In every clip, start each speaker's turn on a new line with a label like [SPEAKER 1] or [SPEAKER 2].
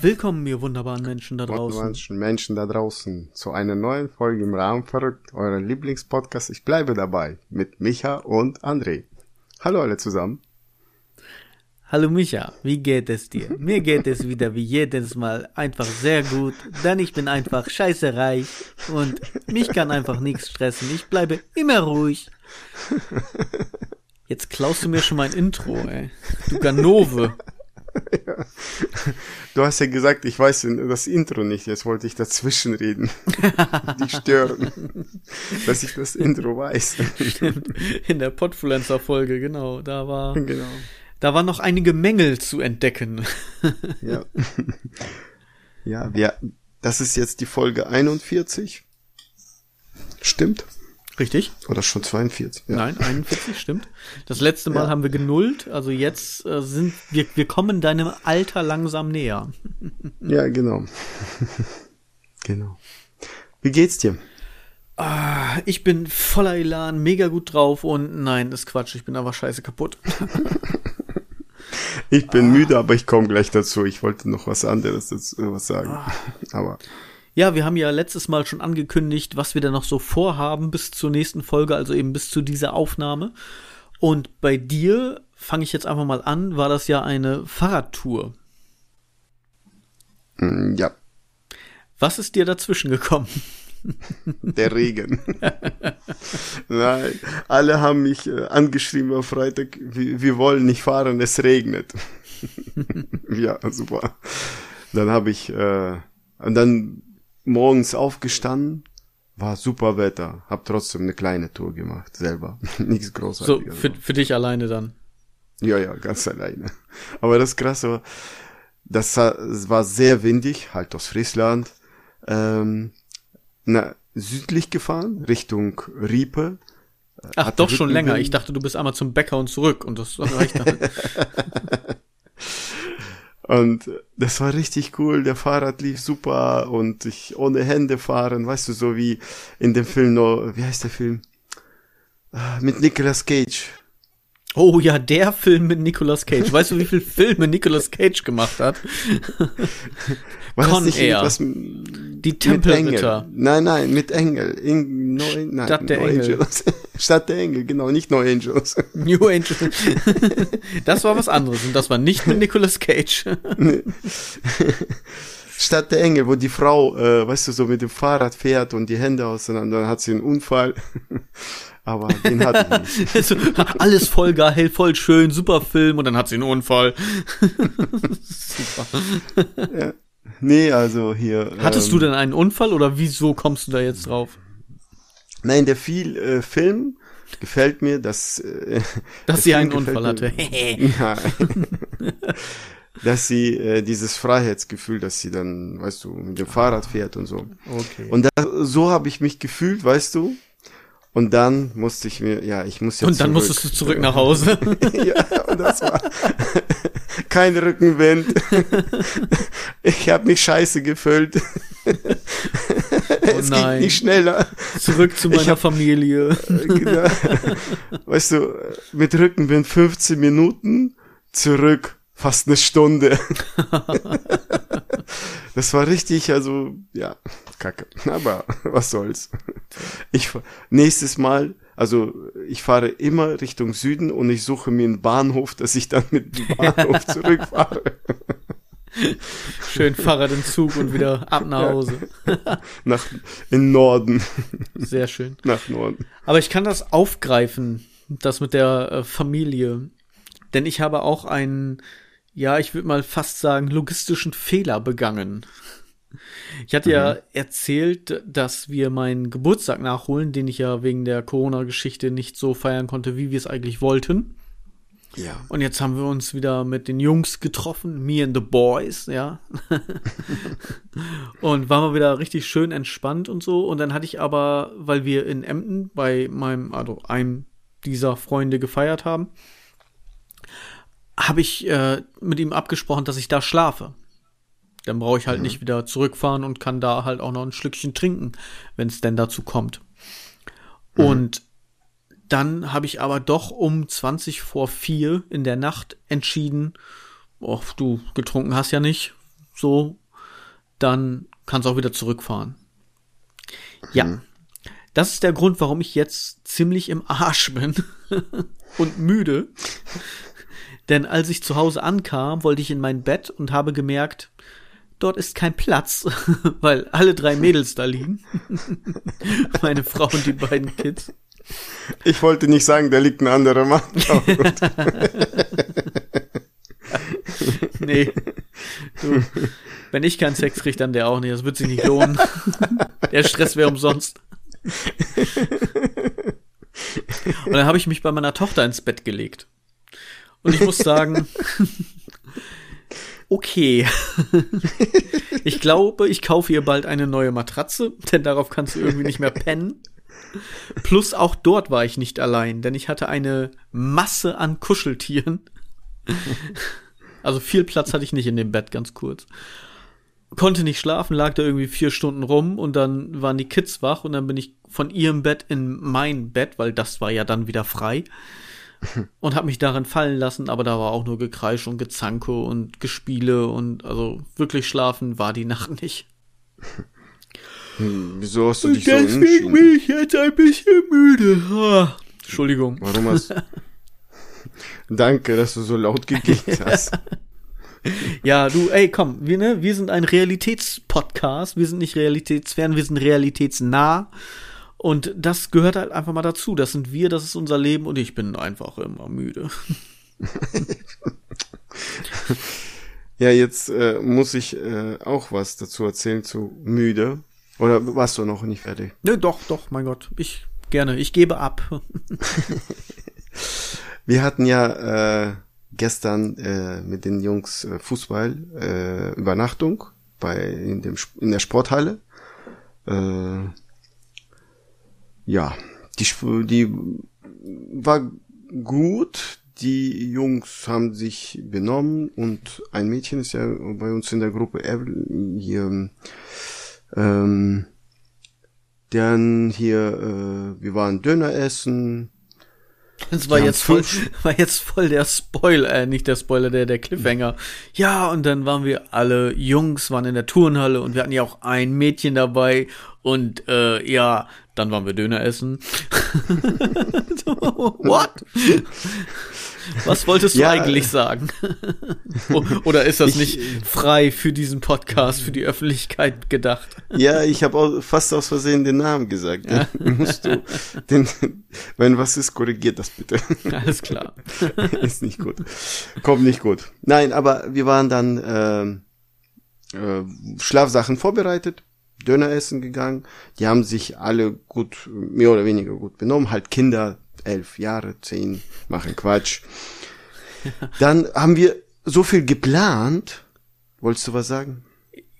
[SPEAKER 1] Willkommen, ihr wunderbaren Menschen da draußen.
[SPEAKER 2] Wunderbaren Menschen da draußen zu einer neuen Folge im Rahmen verrückt, eurer Lieblingspodcast. Ich bleibe dabei mit Micha und André. Hallo alle zusammen.
[SPEAKER 1] Hallo Micha, wie geht es dir? Mir geht es wieder wie jedes Mal einfach sehr gut, denn ich bin einfach scheiße reich und mich kann einfach nichts stressen. Ich bleibe immer ruhig. Jetzt klaust du mir schon mein Intro, ey. Du Ganove.
[SPEAKER 2] Ja. Du hast ja gesagt, ich weiß das Intro nicht, jetzt wollte ich dazwischen reden. Die stören, dass ich das Intro weiß.
[SPEAKER 1] Stimmt. In der Podfluencer-Folge, genau, da war,
[SPEAKER 2] Genau.
[SPEAKER 1] da waren noch einige Mängel zu entdecken.
[SPEAKER 2] Ja. Ja, wir, das ist jetzt die Folge 41. Stimmt?
[SPEAKER 1] Richtig?
[SPEAKER 2] Oder schon 42? Ja.
[SPEAKER 1] Nein, 41, stimmt. Das letzte Mal
[SPEAKER 2] Ja.
[SPEAKER 1] haben wir genullt, also jetzt äh, sind wir, wir kommen deinem Alter langsam näher.
[SPEAKER 2] Ja, genau. genau. Wie geht's dir?
[SPEAKER 1] Ah, ich bin voller Elan, mega gut drauf und nein, das ist Quatsch, ich bin aber scheiße kaputt.
[SPEAKER 2] Ich bin müde, aber ich komme gleich dazu. Ich wollte noch was anderes dazu äh, was sagen. Aber
[SPEAKER 1] Ja, wir haben ja letztes Mal schon angekündigt, was wir da noch so vorhaben bis zur nächsten Folge, also eben bis zu dieser Aufnahme. Und bei dir, fange ich jetzt einfach mal an, war das ja eine Fahrradtour.
[SPEAKER 2] mm, ja,
[SPEAKER 1] Was ist dir dazwischen gekommen?
[SPEAKER 2] der Regen. Nein, alle haben mich äh, angeschrieben am Freitag, wir, wir wollen nicht fahren, es regnet. ja, super. Dann habe ich äh, und dann morgens aufgestanden, war super Wetter, hab trotzdem eine kleine Tour gemacht, selber. Nichts
[SPEAKER 1] So,
[SPEAKER 2] Großartiges.
[SPEAKER 1] für, für dich alleine dann.
[SPEAKER 2] Ja, ja, ganz alleine. Aber das Krasse war, das war- sehr windig, halt aus Friesland. Ähm, na, südlich gefahren, Richtung Riepe.
[SPEAKER 1] Ach, doch schon
[SPEAKER 2] Rückenwind.
[SPEAKER 1] länger. Ich dachte, du bist einmal zum Bäcker und zurück und das reicht dann.
[SPEAKER 2] Und das war richtig cool. Der Fahrrad lief super und ich ohne Hände fahren, weißt du, so wie in dem Film noch, wie heißt der Film? Ah, Mit Nicolas Cage.
[SPEAKER 1] Oh ja, der Film mit Nicolas Cage. Weißt du, wie viele Filme Nicolas Cage gemacht hat?
[SPEAKER 2] War
[SPEAKER 1] Con
[SPEAKER 2] nicht
[SPEAKER 1] Air. Die Tempelritter.
[SPEAKER 2] Nein, nein, mit Engel. In, no, nein,
[SPEAKER 1] Stadt der
[SPEAKER 2] No
[SPEAKER 1] Engel.
[SPEAKER 2] Angels. Stadt der Engel, genau, nicht No Angels.
[SPEAKER 1] New Angel. das war was anderes und das war nicht mit Nicolas Cage.
[SPEAKER 2] Stadt der Engel, wo die Frau, äh, weißt du, so mit dem Fahrrad fährt und die Hände auseinander, dann hat sie einen Unfall. Aber den hat sie nicht.
[SPEAKER 1] Also, alles voll geil, voll schön, super Film und dann hat sie einen Unfall. super.
[SPEAKER 2] Nee, also hier.
[SPEAKER 1] Hattest
[SPEAKER 2] ähm,
[SPEAKER 1] du denn einen Unfall oder wieso kommst du da jetzt drauf?
[SPEAKER 2] Nein, der viel äh, Film gefällt mir, dass, äh,
[SPEAKER 1] Dass sie einen Unfall hatte.
[SPEAKER 2] mir- Nein. dass sie äh, dieses Freiheitsgefühl, dass sie dann, weißt du, mit dem Fahrrad fährt und so.
[SPEAKER 1] okay.
[SPEAKER 2] Und das, so habe ich mich gefühlt, weißt du. Und dann musste ich mir, ja, ich muss ja
[SPEAKER 1] Und dann
[SPEAKER 2] zurück.
[SPEAKER 1] musstest du zurück nach Hause.
[SPEAKER 2] ja, und das war kein Rückenwind. ich habe mich scheiße gefüllt. es
[SPEAKER 1] Oh nein.
[SPEAKER 2] ging nicht schneller.
[SPEAKER 1] Zurück zu meiner
[SPEAKER 2] hab-
[SPEAKER 1] Familie.
[SPEAKER 2] Genau. weißt du, mit Rückenwind 15 Minuten, zurück fast eine Stunde. Das war richtig, also, ja, kacke. Aber was soll's. Ich, nächstes Mal, also, ich fahre immer Richtung Süden und ich suche mir einen Bahnhof, dass ich dann mit dem Bahnhof zurückfahre.
[SPEAKER 1] Schön Fahrrad im Zug und wieder ab nach Hause.
[SPEAKER 2] Nach, in Norden.
[SPEAKER 1] Sehr schön.
[SPEAKER 2] Nach Norden.
[SPEAKER 1] Aber ich kann das aufgreifen, das mit der äh, Familie. Denn ich habe auch einen, ja, ich würde mal fast sagen, logistischen Fehler begangen. Ich hatte ja erzählt, dass wir meinen Geburtstag nachholen, den ich ja wegen der Corona-Geschichte nicht so feiern konnte, wie wir es eigentlich wollten.
[SPEAKER 2] Ja.
[SPEAKER 1] Und jetzt haben wir uns wieder mit den Jungs getroffen, me and the boys, ja. und waren wir wieder richtig schön entspannt und so. Und dann hatte ich aber, weil wir in Emden bei meinem, also einem dieser Freunde gefeiert haben, habe ich äh, mit ihm abgesprochen, dass ich da schlafe. Dann brauche ich halt nicht wieder zurückfahren und kann da halt auch noch ein Schlückchen trinken, wenn es denn dazu kommt. Und dann habe ich aber doch um 20 vor 4 in der Nacht entschieden, oh, du getrunken hast ja nicht, so, dann kannst du auch wieder zurückfahren. Ja. Mhm. Das ist der Grund, warum ich jetzt ziemlich im Arsch bin und müde. Denn als ich zu Hause ankam, wollte ich in mein Bett und habe gemerkt, dort ist kein Platz, weil alle drei Mädels da liegen. Meine Frau und die beiden Kids.
[SPEAKER 2] Ich wollte nicht sagen, da liegt ein anderer Mann.
[SPEAKER 1] nee. Du, wenn ich keinen Sex kriege, dann der auch nicht. Das wird sich nicht lohnen. der Stress wäre umsonst. Und dann habe ich mich bei meiner Tochter ins Bett gelegt. Und ich muss sagen, okay. ich glaube, ich kaufe ihr bald eine neue Matratze, denn darauf kannst du irgendwie nicht mehr pennen. Plus auch dort war ich nicht allein, denn ich hatte eine Masse an Kuscheltieren. Also viel Platz hatte ich nicht in dem Bett, ganz kurz. Konnte nicht schlafen, lag da irgendwie vier Stunden rum und dann waren die Kids wach und dann bin ich von ihrem Bett in mein Bett, weil das war ja dann wieder frei und habe mich darin fallen lassen, aber da war auch nur Gekreisch und Gezanke und Gespiele und also wirklich schlafen war die Nacht nicht.
[SPEAKER 2] Hm, wieso hast du dich
[SPEAKER 1] und
[SPEAKER 2] so
[SPEAKER 1] Deswegen bin ich jetzt ein bisschen müde. Ah, Entschuldigung.
[SPEAKER 2] Warum hast Danke, dass du so laut gegeben hast.
[SPEAKER 1] ja, du, ey, komm, wir, ne, wir sind ein Realitätspodcast, wir sind nicht realitätsfern, wir sind realitätsnah. Und das gehört halt einfach mal dazu. Das sind wir, das ist unser Leben und ich bin einfach immer müde.
[SPEAKER 2] ja, jetzt äh, muss ich äh, auch was dazu erzählen zu müde. Oder warst du noch nicht fertig?
[SPEAKER 1] Nö, doch, doch, mein Gott. Ich gerne. Ich gebe ab.
[SPEAKER 2] Wir hatten ja äh, gestern äh, mit den Jungs äh, Fußball äh, Übernachtung bei in dem in der Sporthalle. Äh, ja, die die war gut. Die Jungs haben sich benommen und ein Mädchen ist ja bei uns in der Gruppe hier ähm, dann hier äh, wir waren Döner essen
[SPEAKER 1] das war jetzt voll, war jetzt voll der Spoiler, äh, nicht der Spoiler, der, der Cliffhanger. Ja, und dann waren wir alle Jungs, waren in der Turnhalle und wir hatten ja auch ein Mädchen dabei und äh, ja, dann waren wir Döner essen. What? Was wolltest du ja, eigentlich sagen? Oder ist das ich, nicht frei für diesen Podcast, für die Öffentlichkeit gedacht?
[SPEAKER 2] Ja, ich habe fast aus Versehen den Namen gesagt. Ja. musst du, den, wenn was ist, korrigiert das bitte.
[SPEAKER 1] Alles klar.
[SPEAKER 2] ist nicht gut. Kommt nicht gut. Nein, aber wir waren dann äh, äh, Schlafsachen vorbereitet. Döner essen gegangen. Die haben sich alle gut, mehr oder weniger gut benommen. Halt Kinder, elf Jahre, zehn, machen Quatsch. Dann haben wir so viel geplant. Wolltest du was sagen?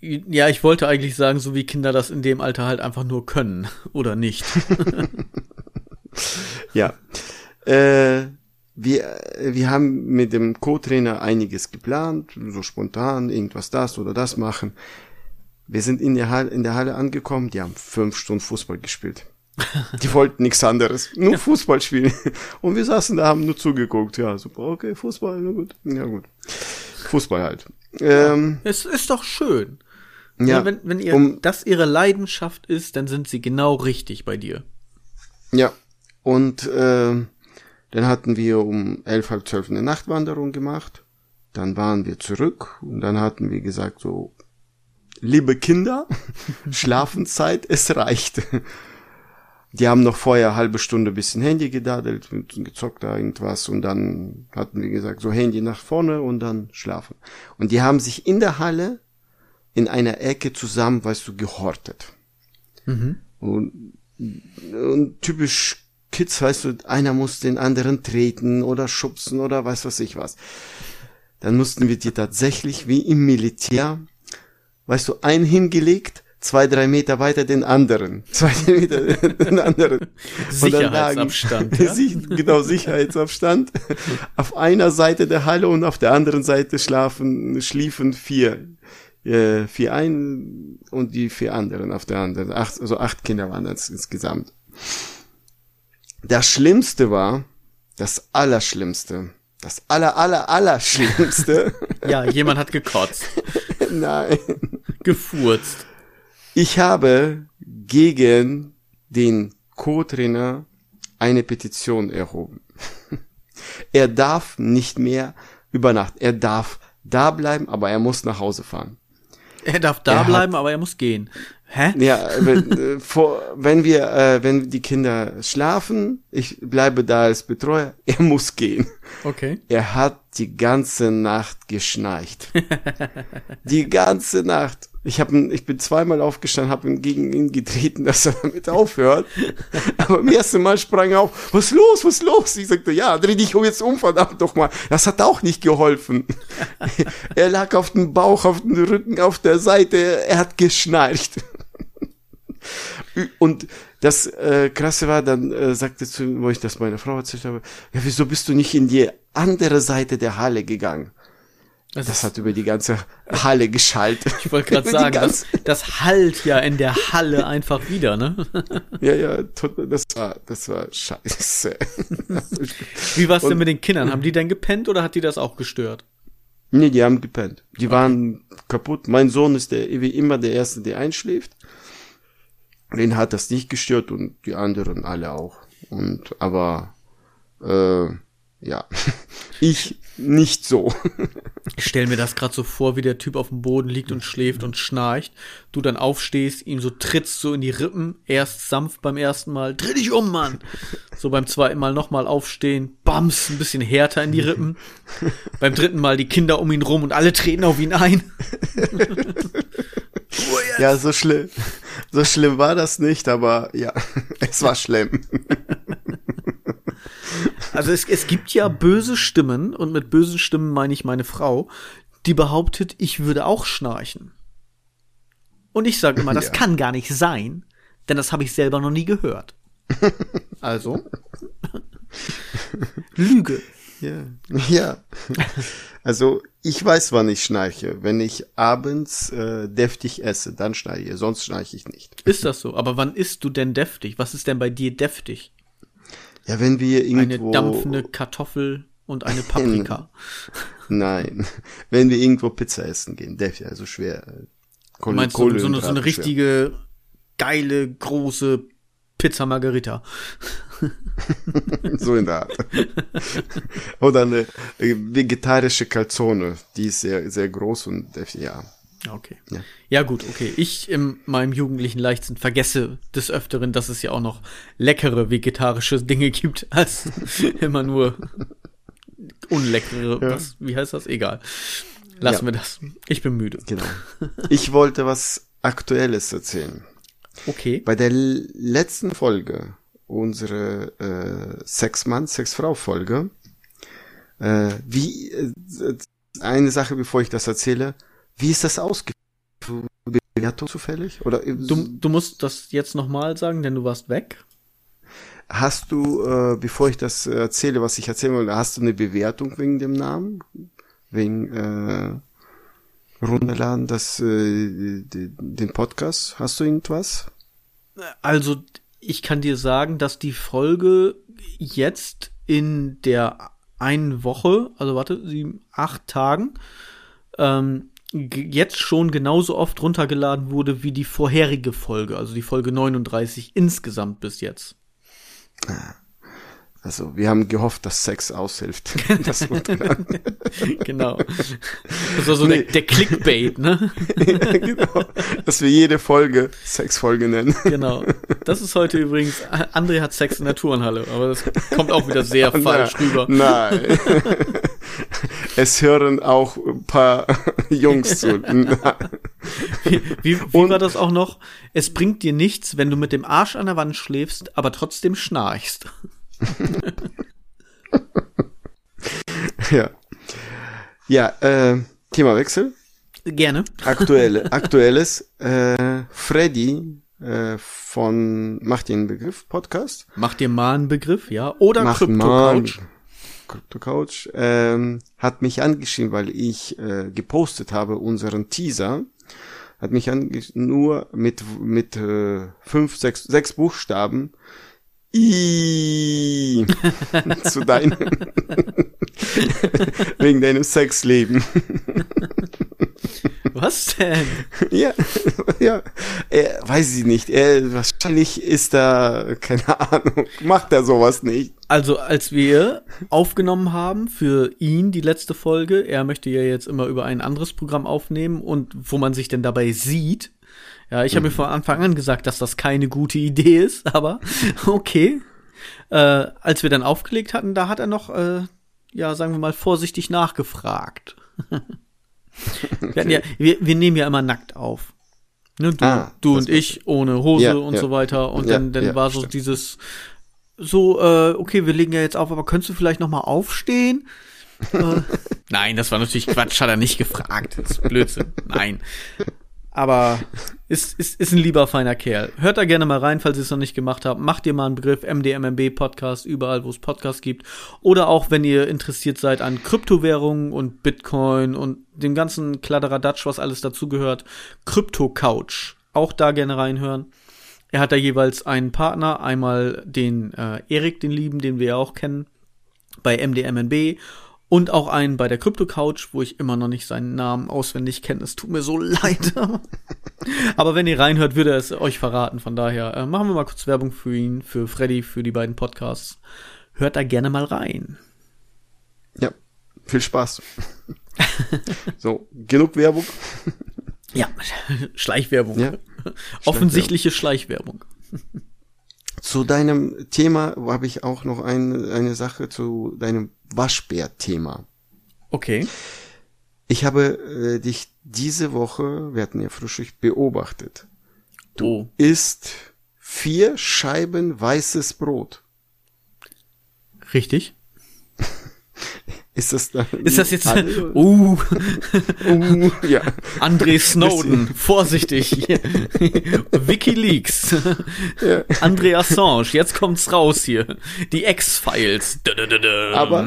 [SPEAKER 1] Ja, ich wollte eigentlich sagen, so wie Kinder das in dem Alter halt einfach nur können oder nicht.
[SPEAKER 2] ja. Äh, wir, wir haben mit dem Co-Trainer einiges geplant, so spontan, irgendwas das oder das machen. Wir sind in der Halle, in der Halle angekommen, die haben fünf Stunden Fußball gespielt. Die wollten nichts anderes, nur ja. Fußball spielen. Und wir saßen da, haben nur zugeguckt. Ja, super, okay, Fußball, na gut. Ja, gut. Fußball halt.
[SPEAKER 1] Ähm, es ist doch schön. Ja, wenn, wenn ihr um, das ihre Leidenschaft ist, dann sind sie genau richtig bei dir.
[SPEAKER 2] Ja. Und äh, dann hatten wir um elf, halb zwölf eine Nachtwanderung gemacht. Dann waren wir zurück und dann hatten wir gesagt so, liebe Kinder, Schlafenszeit, es reicht. Die haben noch vorher halbe Stunde bisschen Handy gedadelt, gezockt da irgendwas und dann hatten wir gesagt, so Handy nach vorne und dann schlafen. Und die haben sich in der Halle in einer Ecke zusammen, weißt du, gehortet. Mhm. Und, und typisch Kids, weißt du, einer muss den anderen treten oder schubsen oder weiß was ich was. Dann mussten wir die tatsächlich wie im Militär, weißt du, einen hingelegt, zwei, drei Meter weiter den anderen. Zwei Meter den anderen.
[SPEAKER 1] Sicherheitsabstand.
[SPEAKER 2] ja? genau, Sicherheitsabstand. auf einer Seite der Halle und auf der anderen Seite schlafen, schliefen vier. Äh, vier ein und die vier anderen auf der anderen. Acht, also acht Kinder waren das insgesamt. Das Schlimmste war, das Allerschlimmste, Das aller, aller, aller Schlimmste.
[SPEAKER 1] ja, jemand hat gekotzt.
[SPEAKER 2] Nein.
[SPEAKER 1] Gefurzt.
[SPEAKER 2] Ich habe gegen den Co-Trainer eine Petition erhoben. er darf nicht mehr übernachten. Er darf da bleiben, aber er muss nach Hause fahren.
[SPEAKER 1] Er darf da
[SPEAKER 2] Er hat-
[SPEAKER 1] bleiben, aber er muss gehen. Hä?
[SPEAKER 2] Ja, wenn, äh, vor, wenn wir, äh, wenn die Kinder schlafen, ich bleibe da als Betreuer, er muss gehen.
[SPEAKER 1] Okay.
[SPEAKER 2] Er hat die ganze Nacht geschnarcht. die ganze Nacht. Ich hab, ihn- ich bin zweimal aufgestanden, habe ihn gegen ihn getreten, dass er damit aufhört. Aber im ersten Mal sprang er auf. Was ist los? Was ist los? Ich sagte, ja, dreh dich jetzt um, verdammt doch mal. Das hat auch nicht geholfen. er lag auf dem Bauch, auf dem Rücken, auf der Seite. Er hat geschnarcht. Und das äh, Krasse war, dann äh, sagte zu ihm, wo ich das meiner Frau erzählt habe, ja, wieso bist du nicht in die andere Seite der Halle gegangen?
[SPEAKER 1] Das,
[SPEAKER 2] Das hat über die ganze Halle geschallt.
[SPEAKER 1] ich wollte gerade sagen, das, das hallt ja in der Halle einfach wieder, ne?
[SPEAKER 2] Ja, ja, das war, das war scheiße.
[SPEAKER 1] Wie war's denn
[SPEAKER 2] Und-
[SPEAKER 1] mit den Kindern? Haben die denn gepennt oder hat die das auch gestört?
[SPEAKER 2] nee, die haben gepennt. Die waren kaputt. Mein Sohn ist der, wie immer der Erste, der einschläft. Den hat das nicht gestört und die anderen alle auch. Und, aber, äh, ja, ich nicht so.
[SPEAKER 1] Ich stell mir das gerade so vor, wie der Typ auf dem Boden liegt und schläft und schnarcht. Du dann aufstehst, ihm so trittst so in die Rippen, erst sanft beim ersten Mal, dreh dich um, Mann. So beim zweiten Mal nochmal aufstehen, bams, ein bisschen härter in die Rippen. beim dritten Mal die Kinder um ihn rum und alle treten auf ihn ein. Jetzt.
[SPEAKER 2] Ja, so schlimm, so schlimm war das nicht, aber ja, es war schlimm.
[SPEAKER 1] Also es, es gibt ja böse Stimmen, und mit bösen Stimmen meine ich meine Frau, die behauptet, ich würde auch schnarchen. Und ich sage immer, das
[SPEAKER 2] Ja.
[SPEAKER 1] kann gar nicht sein, denn das habe ich selber noch nie gehört. Also Lüge.
[SPEAKER 2] Ja, ja. Also ich weiß, wann ich schnarche. Wenn ich abends äh, deftig esse, dann schnarche ich. Sonst schnarche ich nicht.
[SPEAKER 1] Ist das so? Aber wann isst du denn deftig? Was ist denn bei dir deftig?
[SPEAKER 2] Ja, wenn wir
[SPEAKER 1] Eine
[SPEAKER 2] irgendwo
[SPEAKER 1] dampfende Kartoffel und eine Paprika.
[SPEAKER 2] nein, wenn wir irgendwo Pizza essen gehen, deftig, also schwer. Kohle,
[SPEAKER 1] Meinst du so eine, so eine richtige geile große Pizza Margarita?
[SPEAKER 2] so in der Art. Oder eine äh, vegetarische Calzone, die ist sehr sehr groß und deftig, ja.
[SPEAKER 1] Okay.
[SPEAKER 2] Ja.
[SPEAKER 1] Ja. gut, okay. Ich in meinem jugendlichen Leichtsinn vergesse des Öfteren, dass es ja auch noch leckere vegetarische Dinge gibt, als immer nur unleckere.
[SPEAKER 2] Ja.
[SPEAKER 1] Was, wie heißt das? Egal. Lassen
[SPEAKER 2] Ja.
[SPEAKER 1] wir das. Ich bin müde.
[SPEAKER 2] Genau. Ich wollte was Aktuelles erzählen.
[SPEAKER 1] Okay.
[SPEAKER 2] Bei der letzten Folge, unsere äh, Sechs-Mann, Sechs-Frau-Folge, äh, wie, äh, eine Sache, bevor ich das erzähle, wie ist das? Bewertung zufällig? Oder äh,
[SPEAKER 1] Du, du musst das jetzt nochmal sagen, denn du warst weg.
[SPEAKER 2] hast du, äh, bevor ich das äh, erzähle, was ich erzählen wollte, hast du eine Bewertung wegen dem Namen? Wegen äh, runterladen, das, äh, den Podcast? Hast du irgendwas?
[SPEAKER 1] Also, ich kann dir sagen, dass die Folge jetzt in der einen Woche, also warte, sieben, acht Tagen, ähm, jetzt schon genauso oft runtergeladen wurde wie die vorherige Folge, also die Folge 39 insgesamt bis jetzt.
[SPEAKER 2] Also, wir haben gehofft, dass Sex aushilft. das
[SPEAKER 1] genau. Das war so
[SPEAKER 2] Nee.
[SPEAKER 1] der, der Clickbait, ne?
[SPEAKER 2] genau. Dass wir jede Folge Sexfolge nennen.
[SPEAKER 1] Genau. Das ist heute übrigens, André hat Sex in der Turnhalle, aber das kommt auch wieder sehr falsch
[SPEAKER 2] Na-
[SPEAKER 1] rüber.
[SPEAKER 2] Nein. es hören auch ein paar Jungs zu.
[SPEAKER 1] Wie, wie, wie
[SPEAKER 2] Und-
[SPEAKER 1] war das auch noch? Es bringt dir nichts, wenn du mit dem Arsch an der Wand schläfst, aber trotzdem schnarchst.
[SPEAKER 2] ja. Ja, äh, Themawechsel.
[SPEAKER 1] Gerne.
[SPEAKER 2] Aktuelle, aktuelles. Äh, Freddy äh, von Macht den Begriff Podcast.
[SPEAKER 1] Mach dir mal einen Begriff, ja? Oder
[SPEAKER 2] Macht
[SPEAKER 1] Crypto Couch.
[SPEAKER 2] Crypto Couch ähm, hat mich angeschrieben, weil ich äh, gepostet habe unseren Teaser. Hat mich angeschrieben, nur mit mit äh, fünf, sechs, sechs Buchstaben. I zu deinem Wegen deinem Sexleben.
[SPEAKER 1] Was denn?
[SPEAKER 2] Ja, ja. Er, weiß ich nicht. Er, wahrscheinlich ist da, keine Ahnung, macht er sowas nicht.
[SPEAKER 1] Also, als wir aufgenommen haben für ihn die letzte Folge, er möchte ja jetzt immer über ein anderes Programm aufnehmen und wo man sich denn dabei sieht. Ja, ich habe mir von Anfang an gesagt, dass das keine gute Idee ist, aber okay. Äh, als wir dann aufgelegt hatten, da hat er noch, äh, ja, sagen wir mal, vorsichtig nachgefragt. Wir, ja, wir, wir nehmen ja immer nackt auf. Ne, du,
[SPEAKER 2] Ah,
[SPEAKER 1] du und ich ohne Hose
[SPEAKER 2] Ja,
[SPEAKER 1] und
[SPEAKER 2] ja.
[SPEAKER 1] so weiter. Und
[SPEAKER 2] Ja,
[SPEAKER 1] dann, dann war so
[SPEAKER 2] stimmt.
[SPEAKER 1] dieses so, äh, okay, wir legen ja jetzt auf, aber könntest du vielleicht noch mal aufstehen? äh, nein, das war natürlich Quatsch, hat er nicht gefragt. Das ist Blödsinn. Nein. Aber ist, ist, ist ein lieber, feiner Kerl. Hört da gerne mal rein, falls ihr es noch nicht gemacht habt. Macht ihr mal einen Begriff MDMMB Podcast, überall, wo es Podcasts gibt. Oder auch, wenn ihr interessiert seid an Kryptowährungen und Bitcoin und dem ganzen Kladderadatsch, was alles dazugehört. Krypto Couch. Auch da gerne reinhören. Er hat da jeweils einen Partner, einmal den äh, Erik, den Lieben, den wir ja auch kennen, bei MDMNB und auch einen bei der Crypto Couch, wo ich immer noch nicht seinen Namen auswendig kenne. Es tut mir so leid. Aber wenn ihr reinhört, würde er es euch verraten. Von daher äh, machen wir mal kurz Werbung für ihn, für Freddy, für die beiden Podcasts. Hört da gerne mal rein.
[SPEAKER 2] Ja, viel Spaß. so, genug Werbung.
[SPEAKER 1] Ja, Schleichwerbung.
[SPEAKER 2] Ja.
[SPEAKER 1] Offensichtliche Schleichwerbung.
[SPEAKER 2] Zu deinem Thema habe ich auch noch ein, eine Sache zu deinem Waschbär-Thema.
[SPEAKER 1] Okay.
[SPEAKER 2] Ich habe äh, dich diese Woche, wir hatten ja Frühstück, beobachtet.
[SPEAKER 1] Du.
[SPEAKER 2] Isst vier Scheiben weißes Brot.
[SPEAKER 1] Richtig.
[SPEAKER 2] Ist das dann
[SPEAKER 1] Ist das jetzt,
[SPEAKER 2] alle?
[SPEAKER 1] uh,
[SPEAKER 2] Uh, ja.
[SPEAKER 1] André Snowden, vorsichtig. Wikileaks. André Assange, jetzt kommt's raus hier. Die X-Files.
[SPEAKER 2] Aber-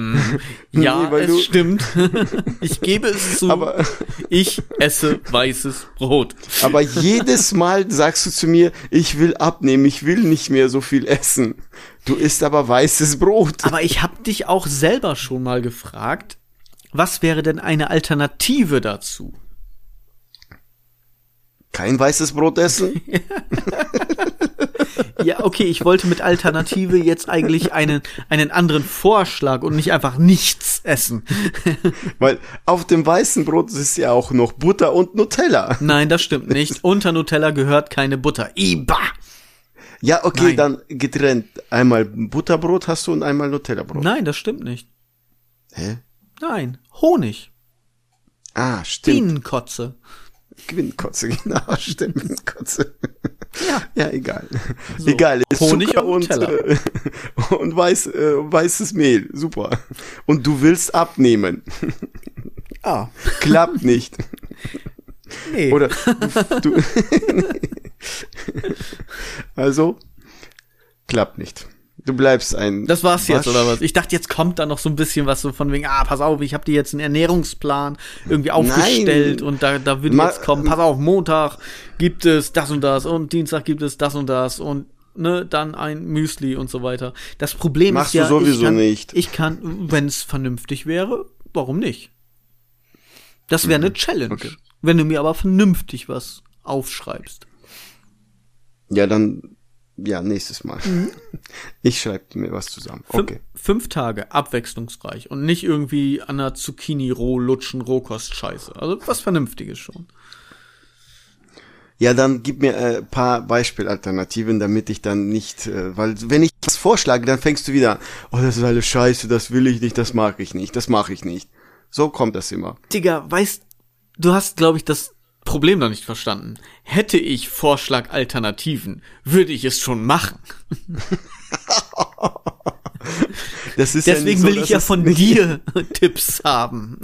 [SPEAKER 1] ja,
[SPEAKER 2] Nee,
[SPEAKER 1] es
[SPEAKER 2] du-
[SPEAKER 1] stimmt. Ich gebe es zu.
[SPEAKER 2] Aber-
[SPEAKER 1] ich esse weißes Brot.
[SPEAKER 2] Aber jedes Mal sagst du zu mir, ich will abnehmen, ich will nicht mehr so viel essen. Du isst aber weißes Brot.
[SPEAKER 1] Aber ich habe dich auch selber schon mal gefragt, was wäre denn eine Alternative dazu?
[SPEAKER 2] Kein weißes Brot essen?
[SPEAKER 1] Ja, okay, ich wollte mit Alternative jetzt eigentlich einen, einen anderen Vorschlag und nicht einfach nichts essen.
[SPEAKER 2] Weil auf dem weißen Brot ist ja auch noch Butter und Nutella.
[SPEAKER 1] Nein, das stimmt nicht. Unter Nutella gehört keine Butter. Iba!
[SPEAKER 2] Ja, okay,
[SPEAKER 1] Nein.
[SPEAKER 2] dann getrennt. Einmal Butterbrot hast du und einmal Nutella-Brot.
[SPEAKER 1] Nein, das stimmt nicht.
[SPEAKER 2] Hä?
[SPEAKER 1] Nein, Honig.
[SPEAKER 2] Ah, stimmt.
[SPEAKER 1] Bienenkotze.
[SPEAKER 2] Gewinnkotze, genau, stimmt. Gewinnkotze.
[SPEAKER 1] Ja.
[SPEAKER 2] Ja, egal. egal, ist
[SPEAKER 1] Honig
[SPEAKER 2] Zucker
[SPEAKER 1] und
[SPEAKER 2] und, äh, und weiß, äh, weißes Mehl. Super. Und du willst abnehmen.
[SPEAKER 1] Ah,
[SPEAKER 2] Klappt nicht.
[SPEAKER 1] nee.
[SPEAKER 2] Oder du, Also klappt nicht. Du bleibst ein
[SPEAKER 1] das war's jetzt,
[SPEAKER 2] Wasch-
[SPEAKER 1] oder was? Ich dachte, jetzt kommt da noch so ein bisschen was so von wegen, ah, pass auf, ich habe dir jetzt einen Ernährungsplan irgendwie aufgestellt
[SPEAKER 2] Nein.
[SPEAKER 1] und da, da würde
[SPEAKER 2] Ma-
[SPEAKER 1] jetzt kommen, pass auf, Montag gibt es das und das und Dienstag gibt es das und das und ne, dann ein Müsli und so weiter. Das Problem
[SPEAKER 2] Machst
[SPEAKER 1] ist ja,
[SPEAKER 2] du sowieso
[SPEAKER 1] ich kann,
[SPEAKER 2] nicht.
[SPEAKER 1] Ich kann, wenn es vernünftig wäre, warum nicht? Das wäre eine Challenge.
[SPEAKER 2] Okay.
[SPEAKER 1] Wenn du mir aber vernünftig was aufschreibst.
[SPEAKER 2] Ja, dann ja, nächstes Mal. Ich schreibe mir was zusammen. Okay.
[SPEAKER 1] Fünf Tage abwechslungsreich und nicht irgendwie an der Zucchini roh lutschen Rohkost-Scheiße. Also was Vernünftiges schon.
[SPEAKER 2] Ja, dann gib mir ein äh, paar Beispielalternativen, damit ich dann nicht, äh, weil wenn ich was vorschlage, dann fängst du wieder an, oh, das ist alles scheiße, das will ich nicht, das mag ich nicht, das mache ich nicht. So kommt das immer.
[SPEAKER 1] Digga, weißt, du hast, glaube ich, das Problem noch nicht verstanden. Hätte ich Vorschlag-Alternativen, würde ich es schon machen.
[SPEAKER 2] Das ist ja
[SPEAKER 1] Deswegen
[SPEAKER 2] nicht so,
[SPEAKER 1] will ich ja von dir Tipps haben.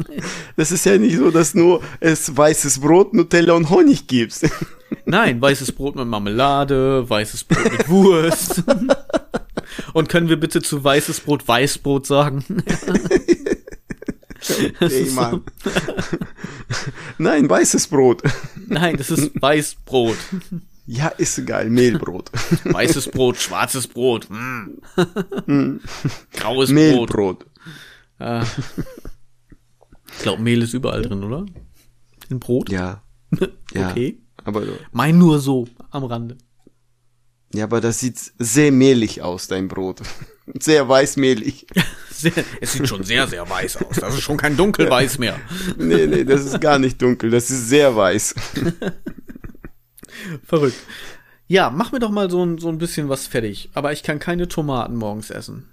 [SPEAKER 2] Das ist ja nicht so, dass nur es weißes Brot, Nutella und Honig gibt.
[SPEAKER 1] Nein, weißes Brot mit Marmelade, weißes Brot mit Wurst. Und können wir bitte zu weißes Brot Weißbrot sagen?
[SPEAKER 2] Ey, Mann. Nein, weißes Brot.
[SPEAKER 1] Nein, das ist Weißbrot.
[SPEAKER 2] Ja, ist egal, Mehlbrot.
[SPEAKER 1] Weißes Brot, schwarzes Brot. Mm. Graues Brot.
[SPEAKER 2] Mehlbrot.
[SPEAKER 1] Äh, ich glaube, Mehl ist überall drin, oder? In Brot?
[SPEAKER 2] Ja. ja.
[SPEAKER 1] Okay.
[SPEAKER 2] Aber,
[SPEAKER 1] Mein nur so am Rande.
[SPEAKER 2] ja, aber das sieht sehr mehlig aus, dein Brot. Sehr weißmehlig.
[SPEAKER 1] Sehr, es sieht schon sehr, sehr weiß aus. Das ist schon kein Dunkelweiß mehr.
[SPEAKER 2] Nee, nee, das ist gar nicht dunkel, das ist sehr weiß.
[SPEAKER 1] Verrückt. Ja, mach mir doch mal so ein, so ein bisschen was fertig. Aber ich kann keine Tomaten morgens essen.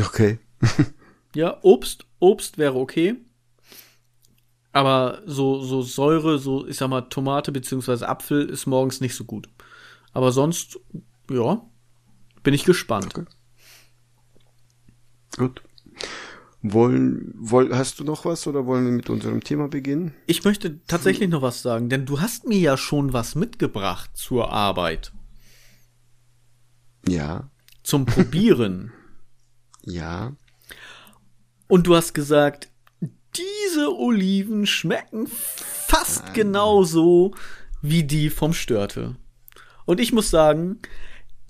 [SPEAKER 2] Okay.
[SPEAKER 1] Ja, Obst, Obst wäre okay. Aber so, so Säure, so, ich sag mal, Tomate beziehungsweise Apfel ist morgens nicht so gut. Aber sonst, ja, bin ich gespannt.
[SPEAKER 2] Okay. Gut. Wollen, woll, hast du noch was oder wollen wir mit unserem Thema beginnen?
[SPEAKER 1] Ich möchte tatsächlich noch was sagen, denn du hast mir ja schon was mitgebracht zur Arbeit.
[SPEAKER 2] Ja,
[SPEAKER 1] Zum Probieren.
[SPEAKER 2] ja.
[SPEAKER 1] Und du hast gesagt, diese Oliven schmecken fast genauso wie die vom Störte. Und ich muss sagen,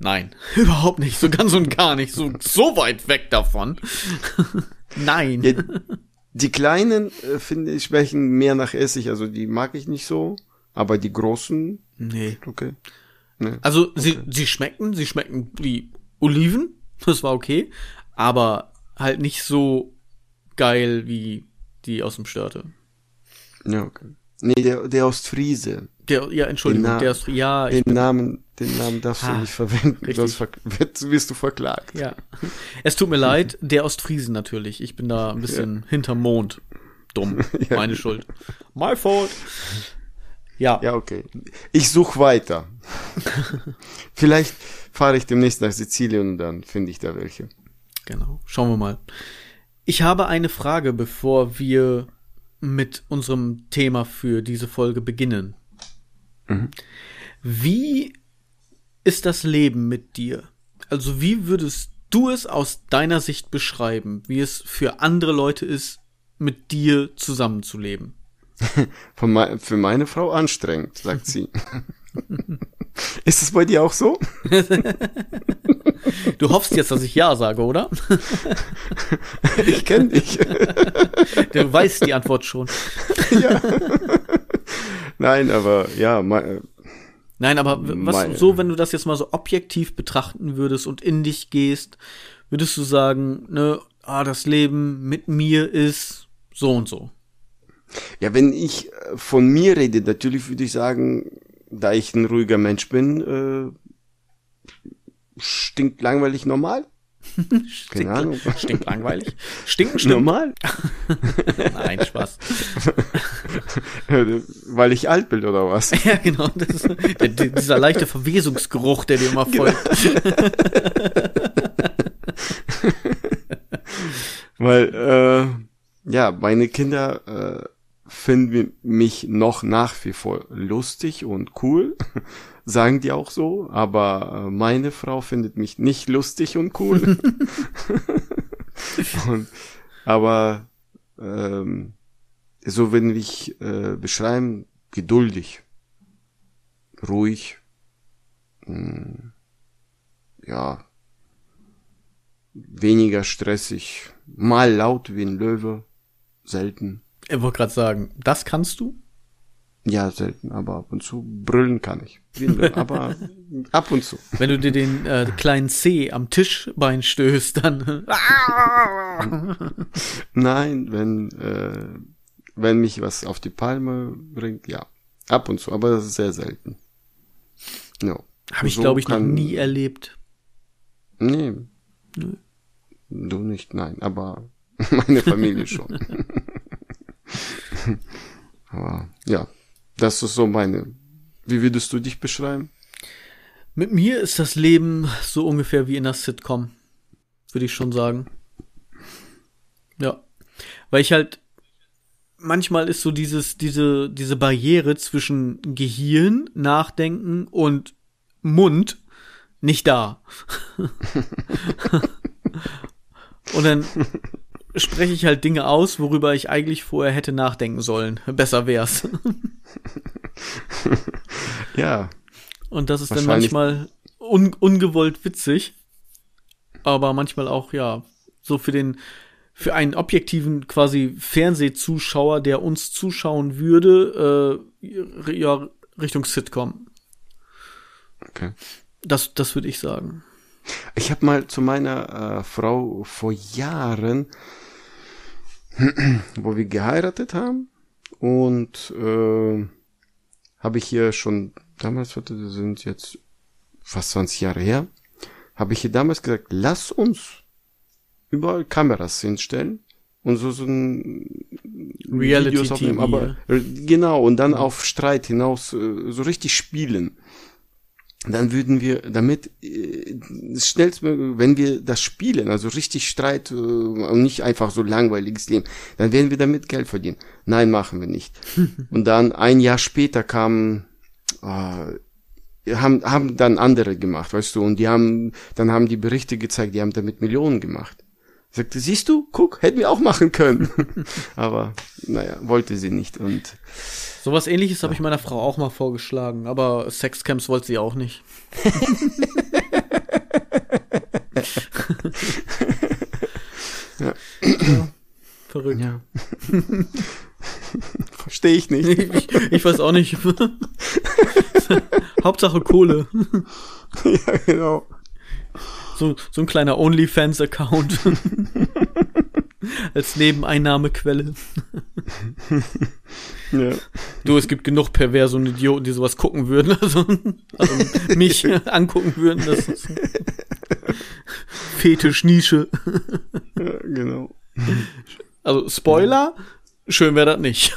[SPEAKER 1] nein, überhaupt nicht, so ganz und gar nicht, so, so weit weg davon. nein.
[SPEAKER 2] ja die kleinen, äh, finde ich, schmecken mehr nach Essig, also die mag ich nicht so, aber die großen,
[SPEAKER 1] Nee.
[SPEAKER 2] okay. Ne?
[SPEAKER 1] Also sie, sie schmecken, sie schmecken wie Oliven, das war okay, aber halt nicht so geil wie die aus dem Störte.
[SPEAKER 2] Ja, okay. Nee, der, der Ostfriese.
[SPEAKER 1] Der, ja, Entschuldigung, der ist, ja, ich,
[SPEAKER 2] Den Namen, den Namen darfst
[SPEAKER 1] Ah,
[SPEAKER 2] du nicht verwenden, sonst ver wirst, du verklagt.
[SPEAKER 1] ja. Es tut mir leid, der Ostfriesen natürlich. Ich bin da ein bisschen hinterm Mond. Dumm. Meine Schuld. My fault. Ja.
[SPEAKER 2] Ja, okay. Ich suche weiter. Vielleicht fahre ich demnächst nach Sizilien und dann finde ich da welche.
[SPEAKER 1] Genau. Schauen wir mal. Ich habe eine Frage, bevor wir mit unserem Thema für diese Folge beginnen. Wie ist das Leben mit dir? Also wie würdest du es aus deiner Sicht beschreiben, wie es für andere Leute ist, mit dir zusammenzuleben?
[SPEAKER 2] Mei für meine Frau anstrengend, sagt sie. Ist es bei dir auch so?
[SPEAKER 1] Du hoffst jetzt, dass ich ja sage, oder?
[SPEAKER 2] Ich kenne dich.
[SPEAKER 1] Du weißt die Antwort schon.
[SPEAKER 2] Nein, aber ja,
[SPEAKER 1] Nein, aber was
[SPEAKER 2] Meine-
[SPEAKER 1] so, wenn du das jetzt mal so objektiv betrachten würdest und in dich gehst, würdest du sagen, ne, ah, das Leben mit mir ist so und so.
[SPEAKER 2] ja, wenn ich äh, von mir rede, natürlich würde ich sagen, da ich ein ruhiger Mensch bin, äh, stinkt langweilig normal.
[SPEAKER 1] Stinkt,
[SPEAKER 2] Ahnung.
[SPEAKER 1] stinkt langweilig. Stinken stimmt.
[SPEAKER 2] Normal.
[SPEAKER 1] Nein, Spaß.
[SPEAKER 2] Weil ich alt bin oder was?
[SPEAKER 1] Ja, genau. Das ist, der, dieser leichte Verwesungsgeruch, der dir immer folgt.
[SPEAKER 2] Weil, äh, ja, meine Kinder äh, finden mich noch nach wie vor lustig und cool. Sagen die auch so, aber äh, meine Frau findet mich nicht lustig und cool. und, aber ähm, so wenn ich äh, beschreiben, geduldig, ruhig, mh, ja, weniger stressig, mal laut wie ein Löwe, selten.
[SPEAKER 1] Ich wollte gerade sagen, das kannst du?
[SPEAKER 2] Ja, selten, aber ab und zu brüllen kann ich. Aber ab und zu.
[SPEAKER 1] Wenn du dir den äh, kleinen C am Tischbein stößt, dann.
[SPEAKER 2] Nein, wenn, äh, wenn mich was auf die Palme bringt, ja. Ab und zu, aber das ist sehr selten. Ja.
[SPEAKER 1] Habe ich,
[SPEAKER 2] So
[SPEAKER 1] glaube ich, noch
[SPEAKER 2] kann-
[SPEAKER 1] nie erlebt.
[SPEAKER 2] Nee. Du nicht, nein, aber meine Familie schon. aber ja, das ist so meine. Wie würdest du dich beschreiben?
[SPEAKER 1] Mit mir ist das Leben so ungefähr wie in der Sitcom. Würde ich schon sagen. Ja. Weil ich halt, manchmal ist so dieses, diese, diese Barriere zwischen Gehirn, Nachdenken und Mund nicht da. und dann spreche ich halt Dinge aus, worüber ich eigentlich vorher hätte nachdenken sollen. Besser wär's.
[SPEAKER 2] Ja,
[SPEAKER 1] Und das ist dann manchmal un ungewollt witzig, aber manchmal auch, ja, So für den, für einen objektiven quasi Fernsehzuschauer, der uns zuschauen würde, äh, ja, Richtung Sitcom.
[SPEAKER 2] Okay.
[SPEAKER 1] Das, das würde ich sagen.
[SPEAKER 2] Ich habe mal zu meiner äh, Frau vor Jahren, wo wir geheiratet haben, und äh, habe ich hier schon damals, warte, das sind jetzt fast 20 Jahre her, habe ich hier damals gesagt, lass uns überall Kameras hinstellen und so, so ein
[SPEAKER 1] Reality
[SPEAKER 2] Videos aufnehmen,
[SPEAKER 1] TV,
[SPEAKER 2] aber äh, genau und dann auf Streit hinaus äh, so richtig spielen. Dann würden wir damit äh, schnellstmöglich, wenn wir das spielen, also richtig Streit äh, und nicht einfach so langweiliges Leben, dann werden wir damit Geld verdienen. Nein, machen wir nicht. und dann ein Jahr später kam äh, haben, haben dann andere gemacht, weißt du, und die haben, dann haben die Berichte gezeigt, die haben damit Millionen gemacht. Sagte, siehst du, guck, hätten wir auch machen können. aber, naja, wollte sie nicht und.
[SPEAKER 1] Sowas ähnliches habe ich meiner Frau auch mal vorgeschlagen, aber Sexcamps wollte sie auch nicht.
[SPEAKER 2] ja.
[SPEAKER 1] ja. Verrückt.
[SPEAKER 2] Ja. Verstehe ich nicht.
[SPEAKER 1] Ich, ich, weiß auch nicht. Hauptsache Kohle.
[SPEAKER 2] ja, genau.
[SPEAKER 1] So, so ein kleiner OnlyFans-Account. Als Nebeneinnahmequelle.
[SPEAKER 2] ja.
[SPEAKER 1] Du, es gibt genug Perverse und Idioten, die sowas gucken würden. Also, also mich angucken würden. Das ist Fetisch-Nische.
[SPEAKER 2] ja, genau.
[SPEAKER 1] Also Spoiler, schön wäre das nicht.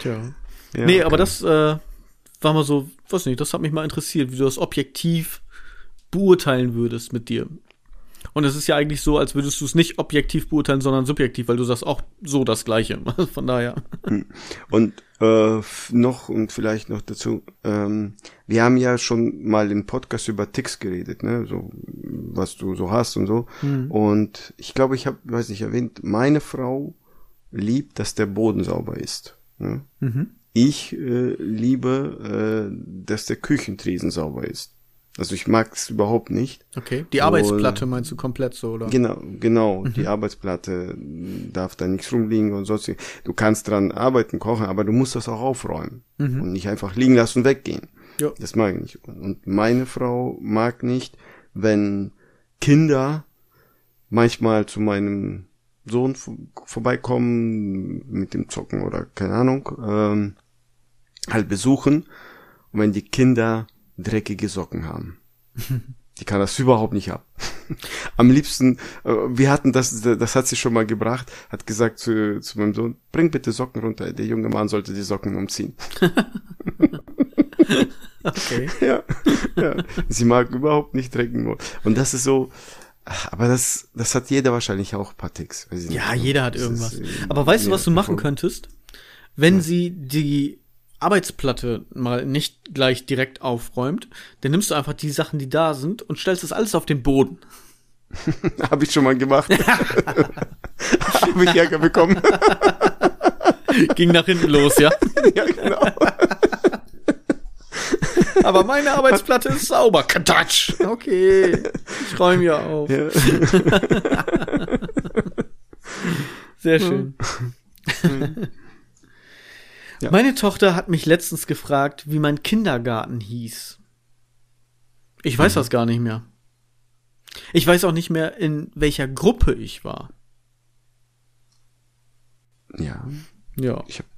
[SPEAKER 1] Tja. Ja, nee, okay. aber das äh, war mal so, weiß nicht, das hat mich mal interessiert, wie du das objektiv beurteilen würdest mit dir. Und es ist ja eigentlich so, als würdest du es nicht objektiv beurteilen, sondern subjektiv, weil du sagst auch so das Gleiche. Von daher.
[SPEAKER 2] Und äh, noch und vielleicht noch dazu, ähm, wir haben ja schon mal im Podcast über Ticks geredet, ne, so was du so hast und so. Mhm. Und ich glaube, ich habe, weiß nicht, erwähnt, meine Frau liebt, dass der Boden sauber ist. Ne? Mhm. Ich äh, liebe, äh, dass der Küchentresen sauber ist. Also ich mag es überhaupt nicht.
[SPEAKER 1] Okay. Die Arbeitsplatte und, meinst du komplett so, oder?
[SPEAKER 2] Genau, genau. Mhm. Die Arbeitsplatte darf da nichts rumliegen und sonst. Du kannst dran arbeiten, kochen, aber du musst das auch aufräumen. Mhm. Und nicht einfach liegen lassen und weggehen. Ja. Das mag ich nicht. Und meine Frau mag nicht, wenn Kinder manchmal zu meinem Sohn vorbeikommen mit dem Zocken oder keine Ahnung, ähm, halt besuchen. Und wenn die Kinder dreckige Socken haben. Die kann das überhaupt nicht ab. Am liebsten, äh, wir hatten das, das hat sie schon mal gebracht, hat gesagt zu, zu meinem Sohn, bring bitte Socken runter. Der junge Mann sollte die Socken umziehen.
[SPEAKER 1] okay.
[SPEAKER 2] Ja, ja. Sie mag überhaupt nicht drecken. Und das ist so, aber das, das hat jeder wahrscheinlich auch ein paar Ticks.
[SPEAKER 1] Ja, jeder hat irgendwas. Ist, äh, aber weißt du, was du machen könntest? Wenn ja. sie die Arbeitsplatte mal nicht gleich direkt aufräumt, dann nimmst du einfach die Sachen, die da sind und stellst das alles auf den Boden.
[SPEAKER 2] Habe ich schon mal gemacht. Habe ich Ärger bekommen.
[SPEAKER 1] Ging nach hinten los, ja?
[SPEAKER 2] ja, genau.
[SPEAKER 1] Aber meine Arbeitsplatte ist sauber. Katsch. Okay. Ich räume ja auf. Ja. Sehr schön. Ja. Meine Tochter hat mich letztens gefragt, wie mein Kindergarten hieß. Ich weiß mhm. das gar nicht mehr. Ich weiß auch nicht mehr, in welcher Gruppe ich war.
[SPEAKER 2] Ja.
[SPEAKER 1] Ja.
[SPEAKER 2] Ich habe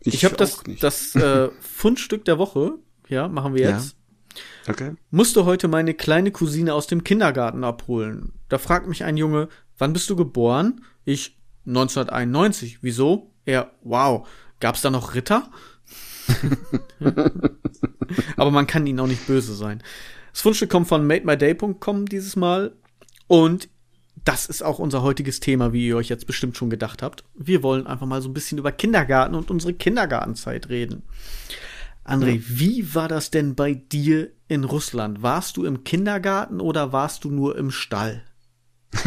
[SPEAKER 1] ich, ich hab das, das äh, Fundstück der Woche, ja, machen wir jetzt.
[SPEAKER 2] Ja. Okay.
[SPEAKER 1] Musste heute meine kleine Cousine aus dem Kindergarten abholen. Da fragt mich ein Junge, wann bist du geboren? Ich 1991. Wieso? Er, wow. Gab's da noch Ritter? Aber man kann ihnen auch nicht böse sein. Das Fundstück kommt von mademyday.com dieses Mal und das ist auch unser heutiges Thema, wie ihr euch jetzt bestimmt schon gedacht habt. Wir wollen einfach mal so ein bisschen über Kindergarten und unsere Kindergartenzeit reden. André, ja. wie war das denn bei dir in Russland? Warst du im Kindergarten oder warst du nur im Stall?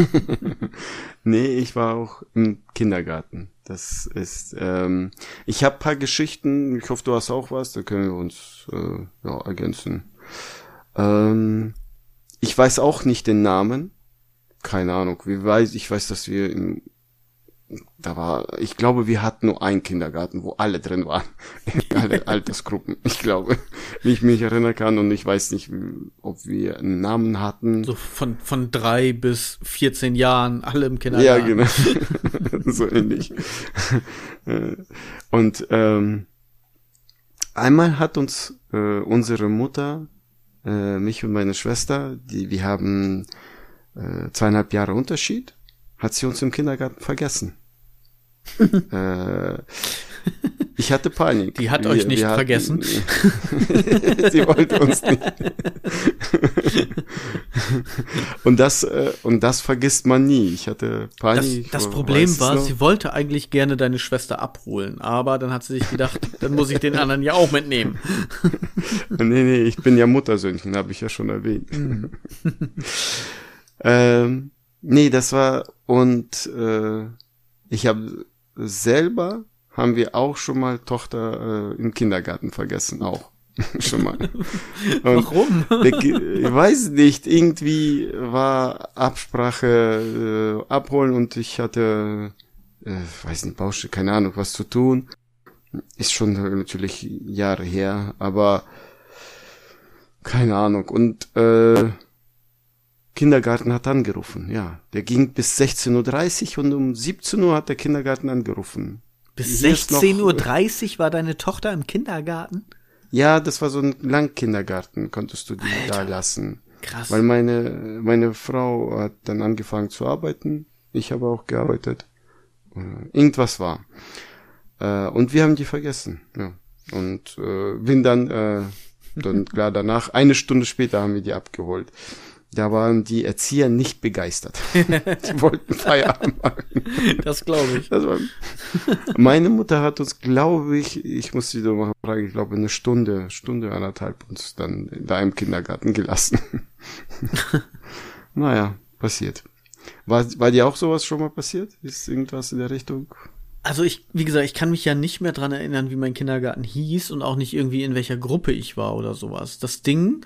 [SPEAKER 2] nee, ich war auch im Kindergarten. Das ist, ähm, ich habe paar Geschichten, ich hoffe, du hast auch was, da können wir uns äh, ja, ergänzen. Ähm, ich weiß auch nicht den Namen. Keine Ahnung. Wie weiß, ich weiß, dass wir im da war, ich glaube, wir hatten nur einen Kindergarten, wo alle drin waren. alle Altersgruppen, ich glaube, wie ich mich erinnern kann. Und ich weiß nicht, ob wir einen Namen hatten.
[SPEAKER 1] So von, von drei bis 14 Jahren, alle im Kindergarten.
[SPEAKER 2] Ja, genau. so ähnlich. Und ähm, einmal hat uns äh, unsere Mutter, äh, mich und meine Schwester, die wir haben äh, zweieinhalb Jahre Unterschied, hat sie uns im Kindergarten vergessen. äh, ich hatte Panik.
[SPEAKER 1] Die hat wir, euch nicht hatten, vergessen.
[SPEAKER 2] sie wollte uns nicht. und das äh, und das vergisst man nie. Ich hatte Panik.
[SPEAKER 1] Das, das Problem war, sie wollte eigentlich gerne deine Schwester abholen, aber dann hat sie sich gedacht, dann muss ich den anderen ja auch mitnehmen.
[SPEAKER 2] nee, nee, ich bin ja Muttersöhnchen, habe ich ja schon erwähnt. Mhm. ähm, nee, das war und äh, ich habe selber haben wir auch schon mal Tochter äh, im Kindergarten vergessen, auch. schon mal.
[SPEAKER 1] Und Warum?
[SPEAKER 2] Der, ich weiß nicht, irgendwie war Absprache äh, abholen und ich hatte, äh, weiß nicht, Baustelle, keine Ahnung, was zu tun. Ist schon natürlich Jahre her, aber keine Ahnung. Und äh, Kindergarten hat angerufen, ja. Der ging bis 16.30 Uhr und um 17 Uhr hat der Kindergarten angerufen.
[SPEAKER 1] Bis 16.30 Uhr war deine Tochter im Kindergarten?
[SPEAKER 2] Ja, das war so ein Langkindergarten, konntest du die Alter, da lassen.
[SPEAKER 1] Krass.
[SPEAKER 2] Weil meine, meine Frau hat dann angefangen zu arbeiten. Ich habe auch gearbeitet. Äh, irgendwas war. Äh, und wir haben die vergessen, ja. Und äh, bin dann, dann klar danach, eine Stunde später haben wir die abgeholt. Da waren die Erzieher nicht begeistert. die wollten Feierabend machen.
[SPEAKER 1] Das glaube ich. Das war,
[SPEAKER 2] meine Mutter hat uns, glaube ich, ich muss sie doch mal fragen, ich glaube eine Stunde, Stunde, anderthalb uns dann da im Kindergarten gelassen. naja, passiert. War, war dir auch sowas schon mal passiert? Ist irgendwas in der Richtung?
[SPEAKER 1] Also ich, wie gesagt, ich kann mich ja nicht mehr dran erinnern, wie mein Kindergarten hieß und auch nicht irgendwie in welcher Gruppe ich war oder sowas. Das Ding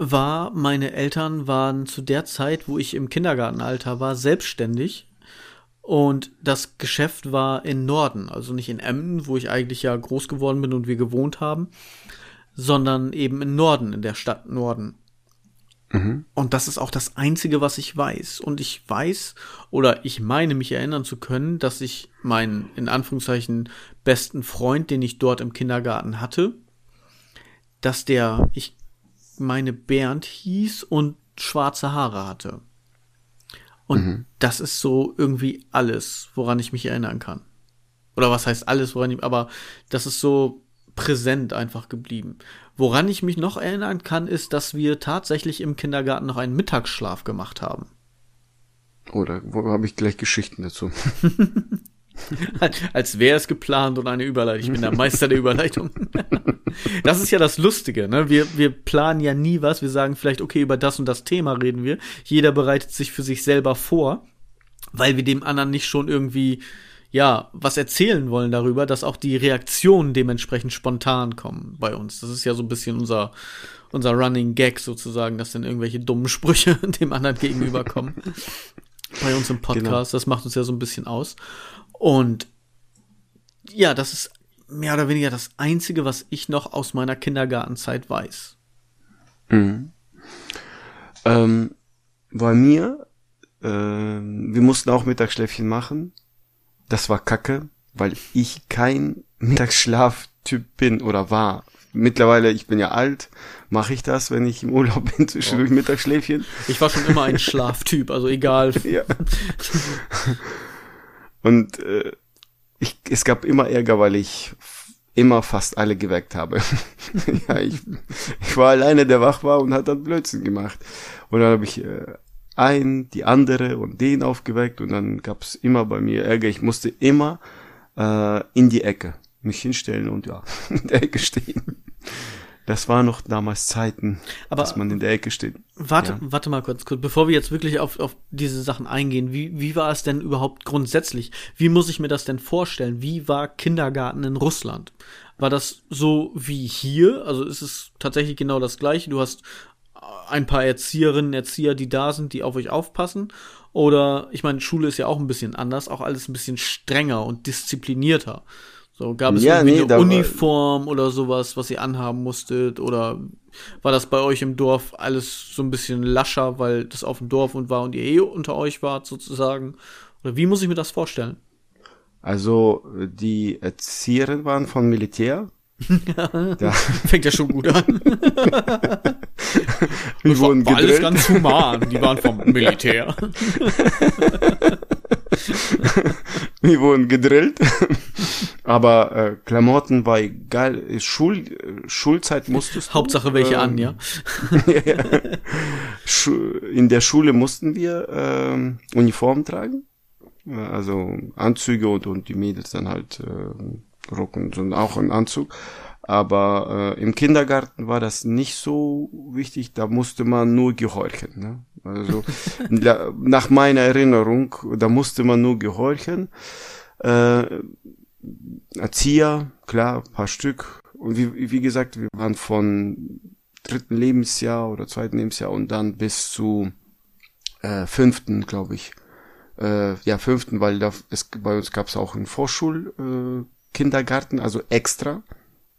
[SPEAKER 1] war, meine Eltern waren zu der Zeit, wo ich im Kindergartenalter war, selbstständig. Und das Geschäft war in Norden, also nicht in Emden, wo ich eigentlich ja groß geworden bin und wir gewohnt haben, sondern eben in Norden, in der Stadt Norden. Mhm. Und das ist auch das Einzige, was ich weiß. Und ich weiß, oder ich meine mich erinnern zu können, dass ich meinen, in Anführungszeichen, besten Freund, den ich dort im Kindergarten hatte, dass der, ich meine Bernd hieß und schwarze Haare hatte. Und mhm. das ist so irgendwie alles, woran ich mich erinnern kann. Oder was heißt alles, woran ich, aber das ist so präsent einfach geblieben. Woran ich mich noch erinnern kann, ist, dass wir tatsächlich im Kindergarten noch einen Mittagsschlaf gemacht haben.
[SPEAKER 2] Oder wo habe ich gleich Geschichten dazu?
[SPEAKER 1] Als wäre es geplant und eine Überleitung. Ich bin der Meister der Überleitung. das ist ja das Lustige, ne? Wir, wir planen ja nie was. Wir sagen vielleicht, okay, über das und das Thema reden wir. Jeder bereitet sich für sich selber vor, weil wir dem anderen nicht schon irgendwie, ja, was erzählen wollen darüber, dass auch die Reaktionen dementsprechend spontan kommen bei uns. Das ist ja so ein bisschen unser, unser Running Gag sozusagen, dass dann irgendwelche dummen Sprüche dem anderen gegenüberkommen. Bei uns im Podcast. Genau. Das macht uns ja so ein bisschen aus. Und ja, das ist mehr oder weniger das Einzige, was ich noch aus meiner Kindergartenzeit weiß.
[SPEAKER 2] Mhm. Ähm, bei mir, äh, wir mussten auch Mittagsschläfchen machen. Das war kacke, weil ich kein Mittagsschlaftyp bin oder war. Mittlerweile, ich bin ja alt, mache ich das, wenn ich im Urlaub bin, zwischendurch oh. Mittagsschläfchen.
[SPEAKER 1] Ich war schon immer ein Schlaftyp, also egal. ja.
[SPEAKER 2] Und äh, ich, es gab immer Ärger, weil ich immer fast alle geweckt habe. ja, ich, ich war alleine, der wach war und hat dann Blödsinn gemacht. Und dann habe ich äh, ein, die andere und den aufgeweckt und dann gab's immer bei mir Ärger. Ich musste immer äh, in die Ecke mich hinstellen und ja, in der Ecke stehen. Das war noch damals Zeiten, Aber dass man in der Ecke steht.
[SPEAKER 1] Warte, ja. warte mal kurz, kurz, bevor wir jetzt wirklich auf, auf diese Sachen eingehen. Wie, wie war es denn überhaupt grundsätzlich? Wie muss ich mir das denn vorstellen? Wie war Kindergarten in Russland? War das so wie hier? Also ist es tatsächlich genau das gleiche? Du hast ein paar Erzieherinnen, Erzieher, die da sind, die auf euch aufpassen? Oder, ich meine, Schule ist ja auch ein bisschen anders, auch alles ein bisschen strenger und disziplinierter. So, gab es ja, irgendwie nee, eine Uniform oder sowas, was ihr anhaben musstet? Oder war das bei euch im Dorf alles so ein bisschen lascher, weil das auf dem Dorf und war und ihr eh unter euch wart sozusagen? Oder wie muss ich mir das vorstellen?
[SPEAKER 2] Also die Erzieherinnen waren von Militär.
[SPEAKER 1] ja. Fängt ja schon gut an.
[SPEAKER 2] Wir wurden war, war
[SPEAKER 1] alles ganz human. Die waren vom Militär.
[SPEAKER 2] Wir wurden gedrillt. Aber äh, Klamotten war egal. Schul, Schulzeit musstest
[SPEAKER 1] du. Hauptsache welche ähm, an, ja.
[SPEAKER 2] In der Schule mussten wir ähm, Uniform tragen. Also Anzüge und, und die Mädels dann halt äh, Rock und, und auch ein Anzug. Aber äh, im Kindergarten war das nicht so wichtig, da musste man nur gehorchen. Ne? Also nach meiner Erinnerung, da musste man nur gehorchen. Äh, Erzieher, klar, paar Stück. Und wie, wie gesagt, wir waren von dritten Lebensjahr oder zweiten Lebensjahr und dann bis zu äh, fünften, glaube ich. Äh, ja, fünften, weil da, es, bei uns gab es auch einen Vorschulkindergarten, äh, also extra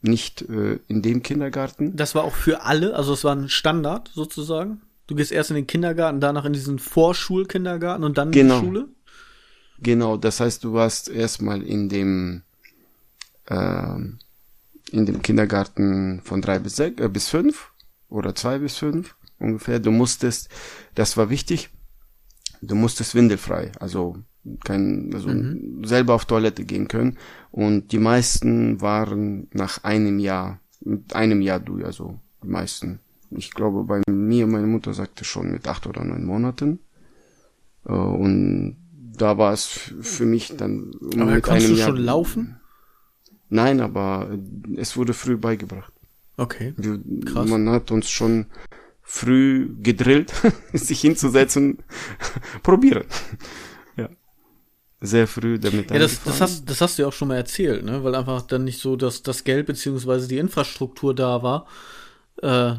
[SPEAKER 2] nicht äh, in dem Kindergarten.
[SPEAKER 1] Das war auch für alle, also es war ein Standard sozusagen. Du gehst erst in den Kindergarten, danach in diesen Vorschulkindergarten und dann
[SPEAKER 2] genau.
[SPEAKER 1] in die Schule?
[SPEAKER 2] Genau, das heißt, du warst erstmal in dem äh, in dem Kindergarten von drei bis sechs, äh, bis fünf oder zwei bis fünf ungefähr. Du musstest, das war wichtig, du musstest windelfrei, also kein, also mhm. selber auf Toilette gehen können. Und die meisten waren nach einem Jahr, mit einem Jahr du, also die meisten. Ich glaube, bei mir, meine Mutter sagte schon mit acht oder neun Monaten. Äh, und da war es für mich dann
[SPEAKER 1] aber mit einem du Jahr. schon laufen?
[SPEAKER 2] Nein, aber es wurde früh beigebracht.
[SPEAKER 1] Okay.
[SPEAKER 2] Krass. Man hat uns schon früh gedrillt, sich hinzusetzen, probieren sehr früh damit
[SPEAKER 1] Ja, das, das, hast, das hast du ja auch schon mal erzählt, ne? Weil einfach dann nicht so, dass das Geld beziehungsweise die Infrastruktur da war, äh,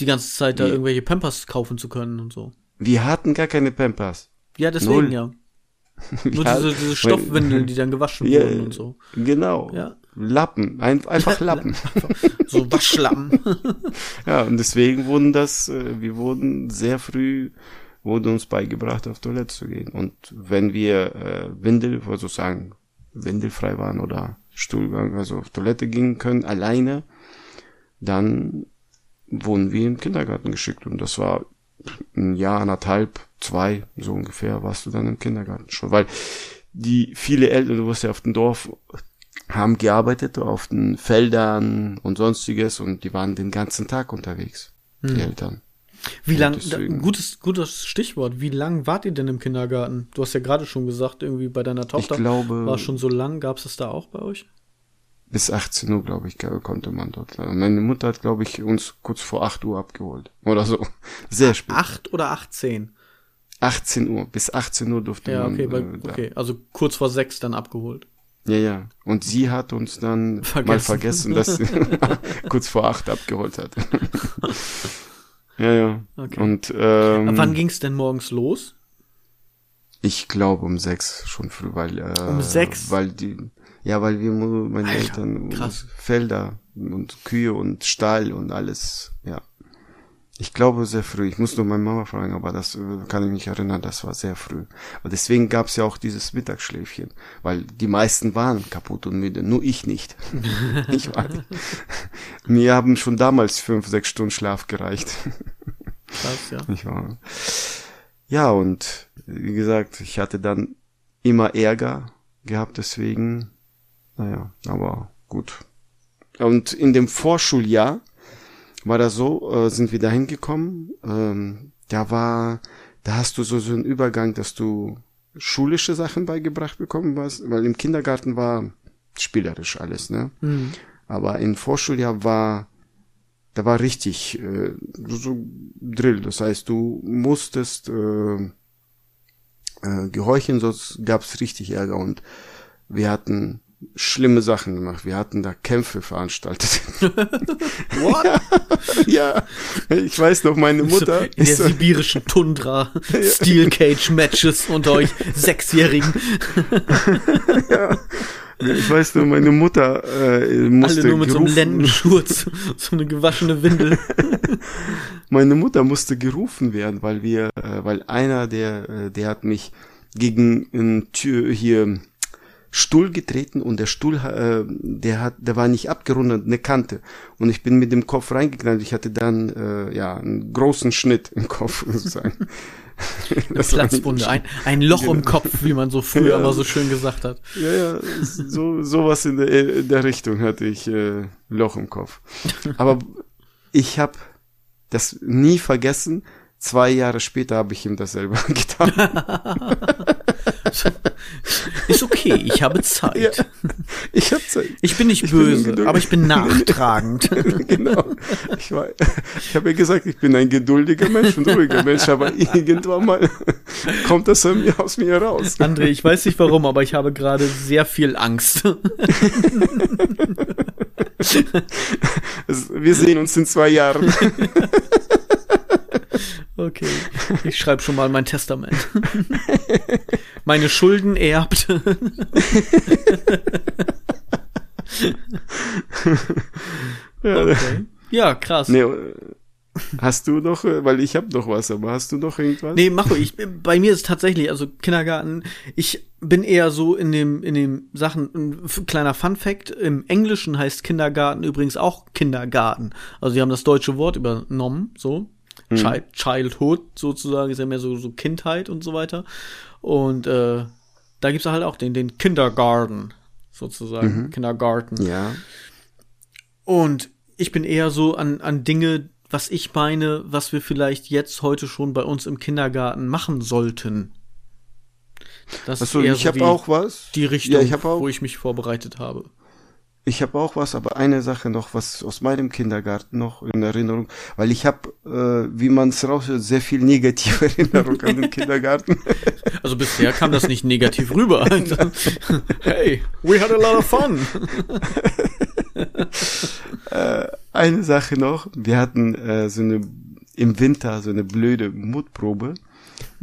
[SPEAKER 1] die ganze Zeit da irgendwelche Pampers kaufen zu können und so.
[SPEAKER 2] Wir hatten gar keine Pampers.
[SPEAKER 1] Ja, deswegen Null. ja. Nur diese, diese Stoffwindeln, die dann gewaschen ja, wurden und so.
[SPEAKER 2] Genau. Ja. Lappen, ein, einfach Lappen.
[SPEAKER 1] so Waschlappen.
[SPEAKER 2] ja, und deswegen wurden das, äh, wir wurden sehr früh wurde uns beigebracht, auf Toilette zu gehen. Und wenn wir äh, Windel, also sagen, windelfrei waren oder Stuhlgang, also auf Toilette gehen können, alleine, dann wurden wir im Kindergarten geschickt. Und das war ein Jahr, anderthalb, zwei, so ungefähr, warst du dann im Kindergarten schon. Weil die viele Eltern, du wirst ja auf dem Dorf, haben gearbeitet auf den Feldern und sonstiges und die waren den ganzen Tag unterwegs, hm. die Eltern.
[SPEAKER 1] Wie lang, gutes, gutes Stichwort, wie lang wart ihr denn im Kindergarten? Du hast ja gerade schon gesagt, irgendwie bei deiner Tochter
[SPEAKER 2] ich glaube,
[SPEAKER 1] war schon so lang, gab es das da auch bei euch?
[SPEAKER 2] Bis 18 Uhr, glaube ich, konnte man dort. Meine Mutter hat, glaube ich, uns kurz vor 8 Uhr abgeholt. Oder so. Sehr spät.
[SPEAKER 1] 8 oder 18?
[SPEAKER 2] 18 Uhr. Bis 18 Uhr durfte ja, man.
[SPEAKER 1] Okay, bei, äh, okay, also kurz vor 6 dann abgeholt.
[SPEAKER 2] Ja, ja. Und sie hat uns dann vergessen. mal vergessen, dass sie kurz vor 8 abgeholt hat. Ja, ja. Okay. Und ähm,
[SPEAKER 1] Ab wann ging's denn morgens los?
[SPEAKER 2] Ich glaube um sechs schon früh, weil äh,
[SPEAKER 1] um sechs,
[SPEAKER 2] weil die ja, weil wir meine Alter, Eltern krass. Felder und Kühe und Stall und alles, ja. Ich glaube sehr früh. Ich muss nur meine Mama fragen, aber das äh, kann ich mich erinnern, das war sehr früh. Und deswegen gab es ja auch dieses Mittagsschläfchen, weil die meisten waren kaputt und müde, nur ich nicht. ich war, mir haben schon damals fünf, sechs Stunden Schlaf gereicht.
[SPEAKER 1] Krass, ja.
[SPEAKER 2] Ich war, ja, und wie gesagt, ich hatte dann immer Ärger gehabt, deswegen, naja, aber gut. Und in dem Vorschuljahr war das so, äh, sind wir da hingekommen. Ähm, da war, da hast du so, so einen Übergang, dass du schulische Sachen beigebracht bekommen hast, weil im Kindergarten war spielerisch alles, ne? Mhm. Aber im Vorschuljahr war, da war richtig äh, so, so Drill. Das heißt, du musstest äh, äh, gehorchen, sonst gab's richtig Ärger und wir hatten schlimme Sachen gemacht. Wir hatten da Kämpfe veranstaltet. What? ja, ich weiß noch, meine Mutter.
[SPEAKER 1] In der sibirischen Tundra Steel Cage Matches unter euch Sechsjährigen.
[SPEAKER 2] ja. Ich weiß nur, meine Mutter äh, musste
[SPEAKER 1] Alle nur mit gerufen. so einem Lendenschurz, so eine gewaschene Windel.
[SPEAKER 2] meine Mutter musste gerufen werden, weil wir, äh, weil einer der, äh, der hat mich gegen ein Tür hier Stuhl getreten und der Stuhl, äh, der hat, der war nicht abgerundet, eine Kante. Und ich bin mit dem Kopf reingeknallt. Ich hatte dann äh, ja einen großen Schnitt im Kopf sozusagen.
[SPEAKER 1] Eine Platzwunde, ein, ein Loch genau. im Kopf, wie man so früher ja, immer so schön gesagt hat.
[SPEAKER 2] Ja, ja, so sowas in der, in der Richtung hatte ich äh, Loch im Kopf. Aber ich habe das nie vergessen. Zwei Jahre später habe ich ihm das selber getan.
[SPEAKER 1] Ist okay, ich habe Zeit. Ja,
[SPEAKER 2] ich habe Zeit.
[SPEAKER 1] Ich bin nicht ich böse, bin aber ich bin nachtragend.
[SPEAKER 2] genau. Ich, war, ich habe ja gesagt, ich bin ein geduldiger Mensch und ruhiger Mensch, aber irgendwann mal kommt das aus mir raus.
[SPEAKER 1] André, ich weiß nicht warum, aber ich habe gerade sehr viel Angst.
[SPEAKER 2] Wir sehen uns in zwei Jahren.
[SPEAKER 1] Okay, ich schreibe schon mal mein Testament. Meine Schulden erbt.
[SPEAKER 2] ja, okay.
[SPEAKER 1] ja, krass.
[SPEAKER 2] Nee, hast du noch, weil ich habe noch was, aber hast du noch irgendwas?
[SPEAKER 1] Nee, mach ich. Bei mir ist tatsächlich, also Kindergarten, ich bin eher so in dem, in dem Sachen, ein kleiner Fun Fact, im Englischen heißt Kindergarten übrigens auch Kindergarten. Also sie haben das deutsche Wort übernommen, so. Child, Childhood sozusagen, ist ja mehr so, so Kindheit und so weiter. Und äh, da gibt's halt auch den, den Kindergarten, sozusagen. Mhm. Kindergarten.
[SPEAKER 2] Ja.
[SPEAKER 1] Und ich bin eher so an, an Dinge, was ich meine, was wir vielleicht jetzt heute schon bei uns im Kindergarten machen sollten.
[SPEAKER 2] Das Achso, ist eher ich so habe auch was.
[SPEAKER 1] Die Richtung, ja, ich auch, wo ich mich vorbereitet habe.
[SPEAKER 2] Ich habe auch was, aber eine Sache noch, was aus meinem Kindergarten noch in Erinnerung, weil ich habe, äh, wie man es raushört, sehr viel negative Erinnerung an den Kindergarten.
[SPEAKER 1] Also bisher kam das nicht negativ rüber. hey, we had a lot of fun.
[SPEAKER 2] äh, eine Sache noch, wir hatten äh, so eine im Winter so eine blöde Mutprobe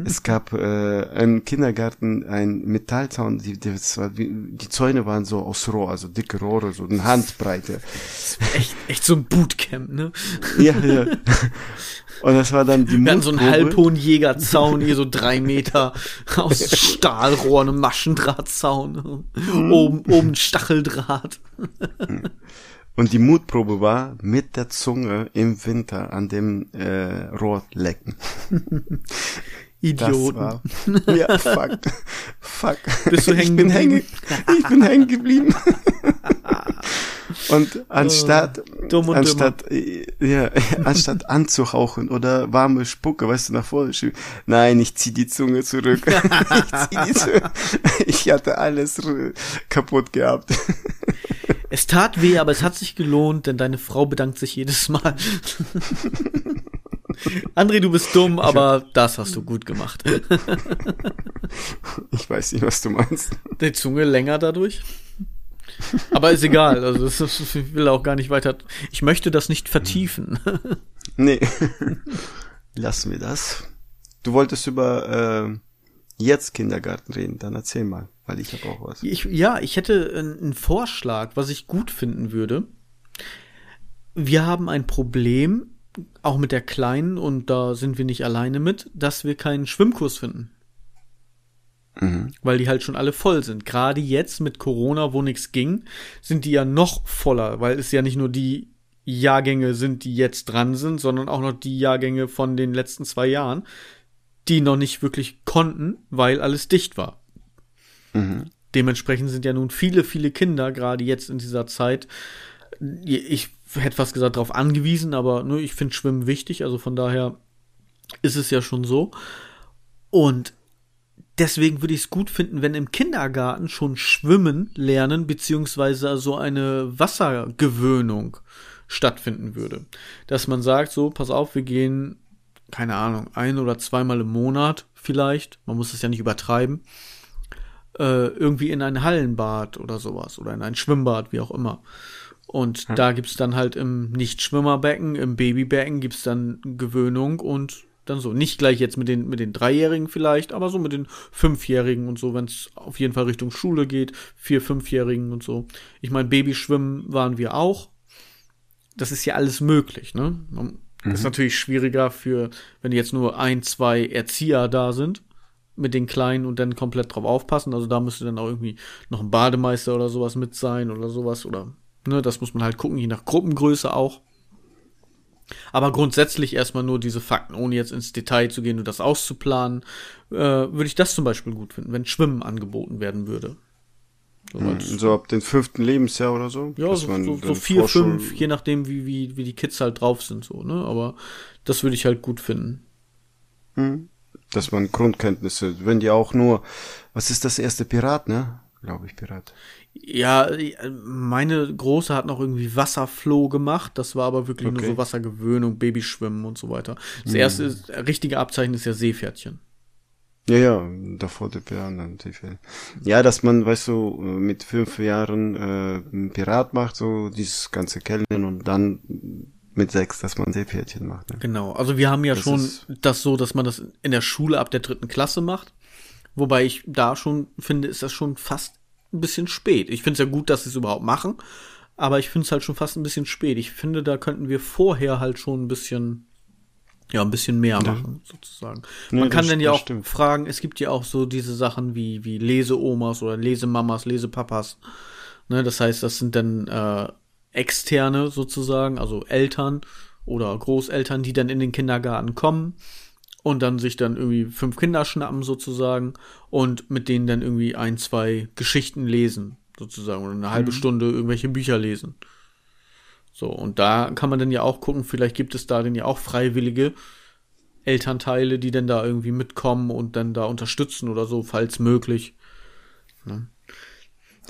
[SPEAKER 2] es gab äh, im Kindergarten ein Metallzaun, die, die, die Zäune waren so aus Rohr, also dicke Rohre, so eine Handbreite.
[SPEAKER 1] Echt, echt so ein Bootcamp, ne?
[SPEAKER 2] Ja, ja. Und das war dann die
[SPEAKER 1] Wir hatten so einen Halbhohenjägerzaun, hier so drei Meter aus Stahlrohr, einem Maschendrahtzaun. Mhm. Oben, oben Stacheldraht.
[SPEAKER 2] Und die Mutprobe war mit der Zunge im Winter an dem äh, Rohr lecken.
[SPEAKER 1] Idioten.
[SPEAKER 2] ja, fuck. Fuck.
[SPEAKER 1] Bist du hängen
[SPEAKER 2] ich bin hängen, ich bin hängen geblieben. und anstatt,
[SPEAKER 1] oh,
[SPEAKER 2] anstatt, ja, anstatt anzuhauchen oder warme Spucke, weißt du, nach vorne schieben. Nein, ich zieh die Zunge zurück. ich, zieh die Zunge. ich hatte alles kaputt gehabt.
[SPEAKER 1] Es tat weh, aber es hat sich gelohnt, denn deine Frau bedankt sich jedes Mal. André, du bist dumm, aber das hast du gut gemacht.
[SPEAKER 2] ich weiß nicht, was du meinst.
[SPEAKER 1] Die Zunge länger dadurch? Aber ist egal, also das, ist, ich will auch gar nicht weiter. Ich möchte das nicht vertiefen.
[SPEAKER 2] nee. Lassen wir das. Du wolltest über äh, jetzt Kindergarten reden, dann erzähl mal, weil ich habe auch was.
[SPEAKER 1] Ich, ja, ich hätte einen Vorschlag, was ich gut finden würde. Wir haben ein Problem auch mit der Kleinen, und da sind wir nicht alleine mit, dass wir keinen Schwimmkurs finden. Mhm. Weil die halt schon alle voll sind. Gerade jetzt mit Corona, wo nichts ging, sind die ja noch voller, weil es ja nicht nur die Jahrgänge sind, die jetzt dran sind, sondern auch noch die Jahrgänge von den letzten zwei Jahren, die noch nicht wirklich konnten, weil alles dicht war. Mhm. Dementsprechend sind ja nun viele, viele Kinder, gerade jetzt in dieser Zeit, ich hätte fast gesagt, darauf angewiesen, aber ne, ich finde Schwimmen wichtig, also von daher ist es ja schon so. Und deswegen würde ich es gut finden, wenn im Kindergarten schon Schwimmen lernen, beziehungsweise so eine Wassergewöhnung stattfinden würde. Dass man sagt, so, pass auf, wir gehen, keine Ahnung, ein oder zweimal im Monat vielleicht, man muss es ja nicht übertreiben, äh, irgendwie in ein Hallenbad oder sowas oder in ein Schwimmbad, wie auch immer. Und ja. da gibt's dann halt im Nicht-Schwimmerbecken, im Babybecken gibt's dann Gewöhnung und dann so. Nicht gleich jetzt mit den, mit den Dreijährigen vielleicht, aber so mit den Fünfjährigen und so, wenn es auf jeden Fall Richtung Schule geht, vier, Fünfjährigen und so. Ich meine, Babyschwimmen waren wir auch. Das ist ja alles möglich, ne? Das ist mhm. natürlich schwieriger für, wenn jetzt nur ein, zwei Erzieher da sind mit den Kleinen und dann komplett drauf aufpassen. Also da müsste dann auch irgendwie noch ein Bademeister oder sowas mit sein oder sowas. Oder, ne, das muss man halt gucken, je nach Gruppengröße auch. Aber grundsätzlich erstmal nur diese Fakten, ohne jetzt ins Detail zu gehen und das auszuplanen, äh, würde ich das zum Beispiel gut finden, wenn Schwimmen angeboten werden würde.
[SPEAKER 2] So, hm, so ab dem fünften Lebensjahr oder so?
[SPEAKER 1] Ja, so, so, so vier, fünf, je nachdem, wie, wie, wie die Kids halt drauf sind, so, ne? Aber das würde ich halt gut finden.
[SPEAKER 2] Hm. Dass man Grundkenntnisse, wenn die auch nur, was ist das erste Pirat, ne? Glaube ich, Pirat.
[SPEAKER 1] Ja, meine Große hat noch irgendwie Wasserfloh gemacht. Das war aber wirklich okay. nur so Wassergewöhnung, Babyschwimmen und so weiter. Das hm. erste ist, richtige Abzeichen ist ja Seepferdchen.
[SPEAKER 2] Ja, ja, davor die Piraten. Ja, dass man, weißt du, mit fünf Jahren äh, Pirat macht, so dieses ganze Kennen und dann mit sechs, dass man Seepferdchen macht. Ne?
[SPEAKER 1] Genau, also wir haben ja das schon das so, dass man das in der Schule ab der dritten Klasse macht. Wobei ich da schon finde, ist das schon fast ein bisschen spät. Ich finde es ja gut, dass sie es überhaupt machen, aber ich finde es halt schon fast ein bisschen spät. Ich finde, da könnten wir vorher halt schon ein bisschen ja, ein bisschen mehr machen, ja. sozusagen. Man nee, kann dann ja auch stimmt. fragen, es gibt ja auch so diese Sachen wie, wie Leseomas oder Lesemamas, Lesepapas. Ne, das heißt, das sind dann äh, Externe sozusagen, also Eltern oder Großeltern, die dann in den Kindergarten kommen und dann sich dann irgendwie fünf Kinder schnappen sozusagen und mit denen dann irgendwie ein, zwei Geschichten lesen sozusagen oder eine halbe mhm. Stunde irgendwelche Bücher lesen. So, und da kann man dann ja auch gucken, vielleicht gibt es da dann ja auch freiwillige Elternteile, die dann da irgendwie mitkommen und dann da unterstützen oder so, falls möglich. Ne?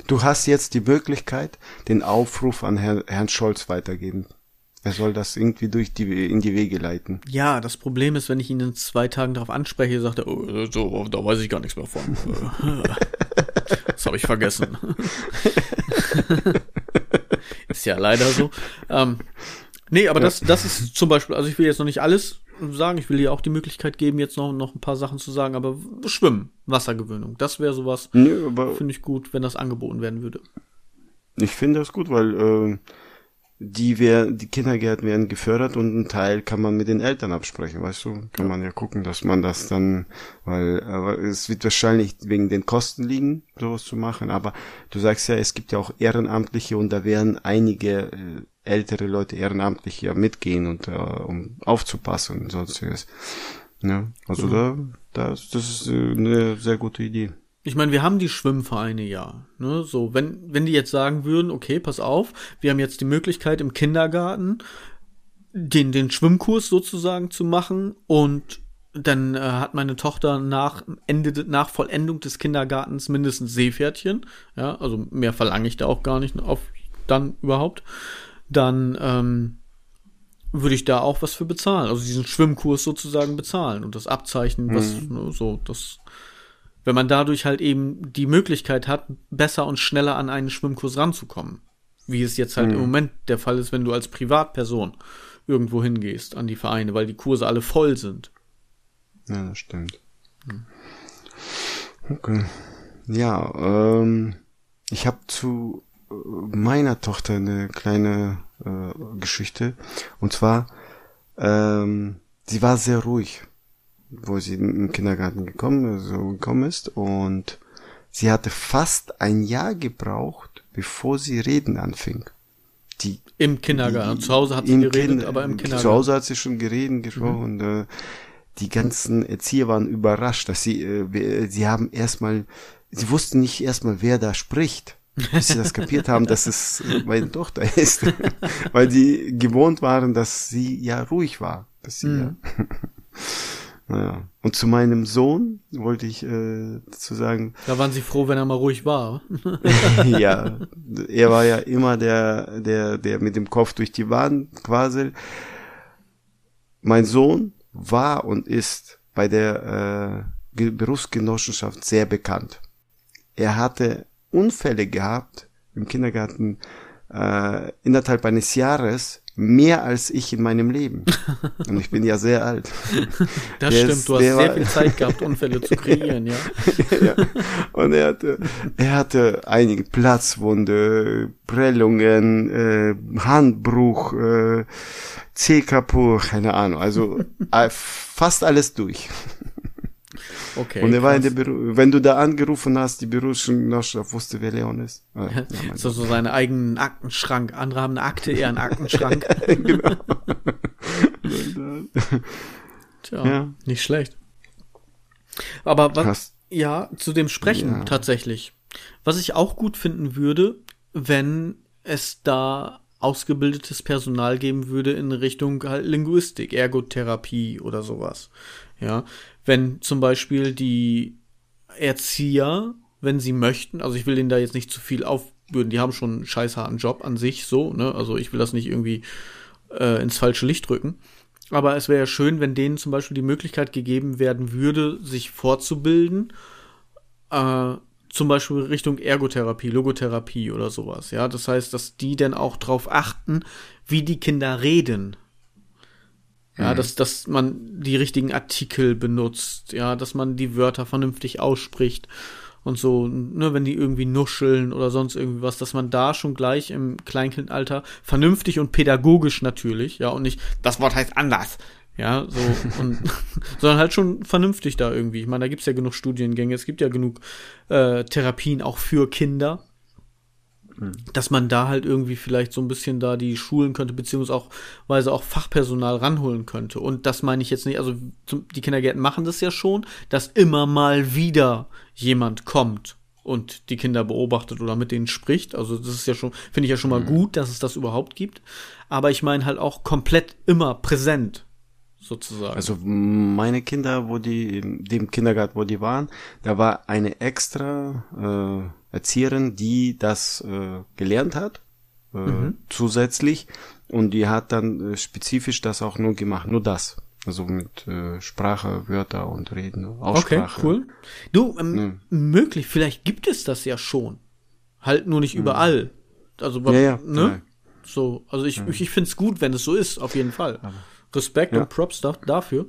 [SPEAKER 2] Du hast jetzt die Möglichkeit, den Aufruf an Herr, Herrn Scholz weitergeben. Er soll das irgendwie durch die, in die Wege leiten.
[SPEAKER 1] Ja, das Problem ist, wenn ich ihn in zwei Tagen darauf anspreche, sagt er, oh, so, da weiß ich gar nichts mehr von. das habe ich vergessen. ist ja leider so. Ähm, nee, aber das, das ist zum Beispiel, also ich will jetzt noch nicht alles sagen, ich will dir auch die Möglichkeit geben, jetzt noch, noch ein paar Sachen zu sagen, aber Schwimmen, Wassergewöhnung, das wäre sowas, nee, finde ich gut, wenn das angeboten werden würde.
[SPEAKER 2] Ich finde das gut, weil äh, die wär, die Kindergärten werden gefördert und ein Teil kann man mit den Eltern absprechen, weißt du? Kann ja. man ja gucken, dass man das dann, weil aber es wird wahrscheinlich wegen den Kosten liegen, sowas zu machen, aber du sagst ja, es gibt ja auch Ehrenamtliche und da werden einige äh, ältere Leute ehrenamtlich ja mitgehen und uh, um aufzupassen und sonstiges. Ja, also mhm. da, das, das ist äh, eine sehr gute Idee.
[SPEAKER 1] Ich meine, wir haben die Schwimmvereine ja. Ne? So, wenn, wenn die jetzt sagen würden, okay, pass auf, wir haben jetzt die Möglichkeit im Kindergarten den, den Schwimmkurs sozusagen zu machen und dann äh, hat meine Tochter nach Ende, nach Vollendung des Kindergartens mindestens Seepferdchen. Ja, also mehr verlange ich da auch gar nicht auf dann überhaupt. Dann ähm, würde ich da auch was für bezahlen. Also diesen Schwimmkurs sozusagen bezahlen und das Abzeichen, was mhm. ne, so, das wenn man dadurch halt eben die Möglichkeit hat, besser und schneller an einen Schwimmkurs ranzukommen. Wie es jetzt halt mhm. im Moment der Fall ist, wenn du als Privatperson irgendwo hingehst an die Vereine, weil die Kurse alle voll sind.
[SPEAKER 2] Ja, das stimmt. Mhm. Okay. Ja, ähm, ich habe zu äh, meiner Tochter eine kleine äh, Geschichte. Und zwar, ähm, sie war sehr ruhig wo sie im Kindergarten gekommen, so gekommen ist und sie hatte fast ein Jahr gebraucht, bevor sie reden anfing.
[SPEAKER 1] Die, Im Kindergarten. Die, zu Hause hat sie geredet, kind, aber im Kindergarten.
[SPEAKER 2] Zu Hause hat sie schon geredet, gesprochen. Mhm. Und, äh, die ganzen Erzieher waren überrascht, dass sie, äh, sie haben erstmal, sie wussten nicht erstmal, wer da spricht bis sie das kapiert haben, dass es meine Tochter ist. Weil die gewohnt waren, dass sie ja ruhig war. Dass sie mhm. ja Naja. Und zu meinem Sohn wollte ich äh, zu sagen.
[SPEAKER 1] Da waren Sie froh, wenn er mal ruhig war.
[SPEAKER 2] ja, er war ja immer der, der, der mit dem Kopf durch die Wand quasi. Mein Sohn war und ist bei der äh, Berufsgenossenschaft sehr bekannt. er hatte Unfälle gehabt im Kindergarten äh, innerhalb eines Jahres mehr als ich in meinem Leben. Und ich bin ja sehr alt.
[SPEAKER 1] Das der stimmt, ist, du hast sehr viel Zeit gehabt, Unfälle zu kreieren, ja.
[SPEAKER 2] ja. Und er hatte, er hatte einige Platzwunde, Prellungen, äh, Handbruch, äh, C kaputt, keine Ahnung. Also äh, fast alles durch. Okay. Und er war in der Büro, wenn du da angerufen hast, die Berufsgenossenschaft wusste, wer Leon ist.
[SPEAKER 1] Ah, ja, so, so seinen eigenen Aktenschrank. Andere haben eine Akte, eher einen Aktenschrank. genau. Tja, ja. nicht schlecht. Aber was, Hast, ja, zu dem Sprechen ja. tatsächlich. Was ich auch gut finden würde, wenn es da ausgebildetes Personal geben würde in Richtung halt Linguistik, Ergotherapie oder sowas. Ja, wenn zum Beispiel die Erzieher, wenn sie möchten, also ich will denen da jetzt nicht zu viel aufbürden, die haben schon einen scheißharten Job an sich so, ne? Also ich will das nicht irgendwie äh, ins falsche Licht rücken. Aber es wäre ja schön, wenn denen zum Beispiel die Möglichkeit gegeben werden würde, sich fortzubilden, äh, zum Beispiel Richtung Ergotherapie, Logotherapie oder sowas. Ja, das heißt, dass die dann auch drauf achten, wie die Kinder reden. Ja, mhm. dass, dass man die richtigen Artikel benutzt, ja, dass man die Wörter vernünftig ausspricht und so, ne, wenn die irgendwie nuscheln oder sonst irgendwie was, dass man da schon gleich im Kleinkindalter vernünftig und pädagogisch natürlich, ja, und nicht, das Wort heißt anders, ja, so, und, sondern halt schon vernünftig da irgendwie. Ich meine, da gibt's ja genug Studiengänge, es gibt ja genug äh, Therapien auch für Kinder, Mhm. dass man da halt irgendwie vielleicht so ein bisschen da die schulen könnte, beziehungsweise auch Fachpersonal ranholen könnte. Und das meine ich jetzt nicht, also die Kindergärten machen das ja schon, dass immer mal wieder jemand kommt und die Kinder beobachtet oder mit denen spricht. Also das ist ja schon, finde ich ja schon mal mhm. gut, dass es das überhaupt gibt. Aber ich meine halt auch komplett immer präsent sozusagen.
[SPEAKER 2] Also meine Kinder, wo die, dem Kindergarten, wo die waren, da war eine extra äh, Erzieherin, die das äh, gelernt hat, äh, mhm. zusätzlich. Und die hat dann äh, spezifisch das auch nur gemacht, nur das. Also mit äh, Sprache, Wörter und Reden, Aussprache.
[SPEAKER 1] Okay, cool. Du, ähm, mhm. möglich, vielleicht gibt es das ja schon. Halt nur nicht mhm. überall. Also, ja, ja, ne? Ja. So, also ich, ich, ich finde es gut, wenn es so ist, auf jeden Fall. Aber Respekt ja. und Props dafür.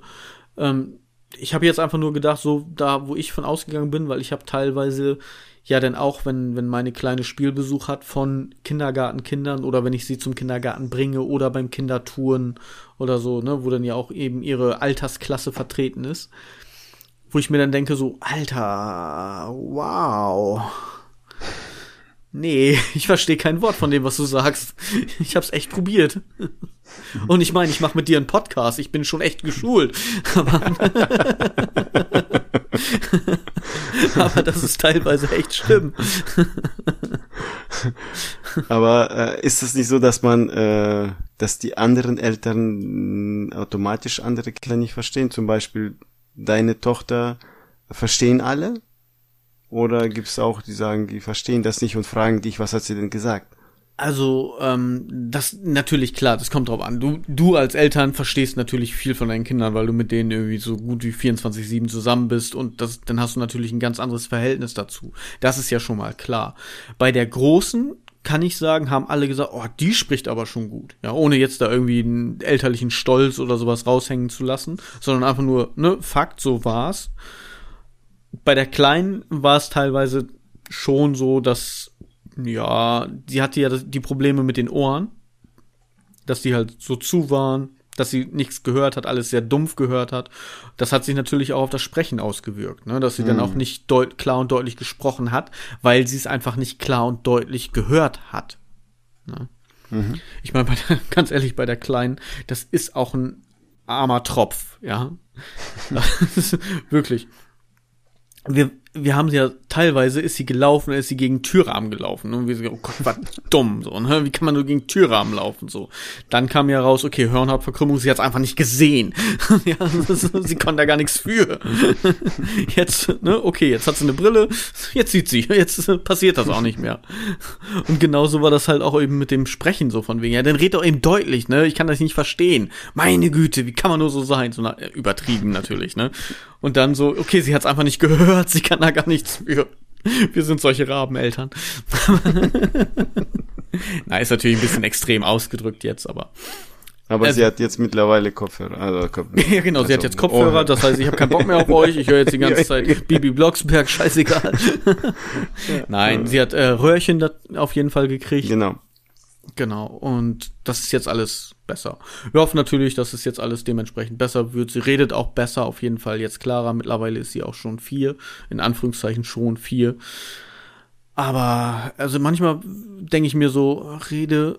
[SPEAKER 1] Ähm, ich habe jetzt einfach nur gedacht, so da, wo ich von ausgegangen bin, weil ich habe teilweise ja dann auch, wenn, wenn meine kleine Spielbesuch hat von Kindergartenkindern oder wenn ich sie zum Kindergarten bringe oder beim Kindertouren oder so, ne, wo dann ja auch eben ihre Altersklasse vertreten ist, wo ich mir dann denke, so, Alter, wow. Nee, ich verstehe kein Wort von dem, was du sagst. Ich hab's echt probiert. Und ich meine, ich mache mit dir einen Podcast. Ich bin schon echt geschult. Aber, aber das ist teilweise echt schlimm.
[SPEAKER 2] aber äh, ist es nicht so, dass man, äh, dass die anderen Eltern automatisch andere Kinder nicht verstehen? Zum Beispiel deine Tochter verstehen alle? Oder gibt es auch, die sagen, die verstehen das nicht und fragen dich, was hat sie denn gesagt?
[SPEAKER 1] Also, ähm, das natürlich klar, das kommt drauf an. Du, du als Eltern verstehst natürlich viel von deinen Kindern, weil du mit denen irgendwie so gut wie 24-7 zusammen bist und das, dann hast du natürlich ein ganz anderes Verhältnis dazu. Das ist ja schon mal klar. Bei der Großen kann ich sagen, haben alle gesagt, oh, die spricht aber schon gut. Ja, ohne jetzt da irgendwie einen elterlichen Stolz oder sowas raushängen zu lassen, sondern einfach nur, ne, Fakt, so war's. Bei der Kleinen war es teilweise schon so, dass ja, sie hatte ja die Probleme mit den Ohren, dass die halt so zu waren, dass sie nichts gehört hat, alles sehr dumpf gehört hat. Das hat sich natürlich auch auf das Sprechen ausgewirkt, ne? dass sie mhm. dann auch nicht klar und deutlich gesprochen hat, weil sie es einfach nicht klar und deutlich gehört hat. Ne? Mhm. Ich meine, ganz ehrlich, bei der Kleinen, das ist auch ein armer Tropf, ja. wirklich wir, wir haben sie ja teilweise ist sie gelaufen, ist sie gegen Türrahmen gelaufen. Und wir so, oh Gott, was dumm, so, ne? Wie kann man nur gegen Türrahmen laufen, so? Dann kam ja raus, okay, Hirnhautverkrümmung, sie hat's einfach nicht gesehen. ja, sie konnte da gar nichts für. jetzt, ne, okay, jetzt hat sie eine Brille, jetzt sieht sie, jetzt passiert das auch nicht mehr. Und genauso war das halt auch eben mit dem Sprechen so von wegen, ja, dann red doch eben deutlich, ne? Ich kann das nicht verstehen. Meine Güte, wie kann man nur so sein? So na, übertrieben natürlich, ne? Und dann so, okay, sie hat's einfach nicht gehört, sie kann da gar nichts für. Wir sind solche Rabeneltern. Na, ist natürlich ein bisschen extrem ausgedrückt jetzt, aber.
[SPEAKER 2] Aber also, sie hat jetzt mittlerweile Kopfhörer. Also,
[SPEAKER 1] Kopfhörer. ja, genau, sie hat also, jetzt Kopfhörer, oh. das heißt, ich habe keinen Bock mehr auf euch, ich höre jetzt die ganze Zeit Bibi Blocksberg, scheißegal. Nein, sie hat äh, Röhrchen auf jeden Fall gekriegt.
[SPEAKER 2] Genau.
[SPEAKER 1] Genau, und das ist jetzt alles besser. Wir hoffen natürlich, dass es jetzt alles dementsprechend besser wird. Sie redet auch besser, auf jeden Fall jetzt klarer. Mittlerweile ist sie auch schon vier, in Anführungszeichen schon vier. Aber, also manchmal denke ich mir so, rede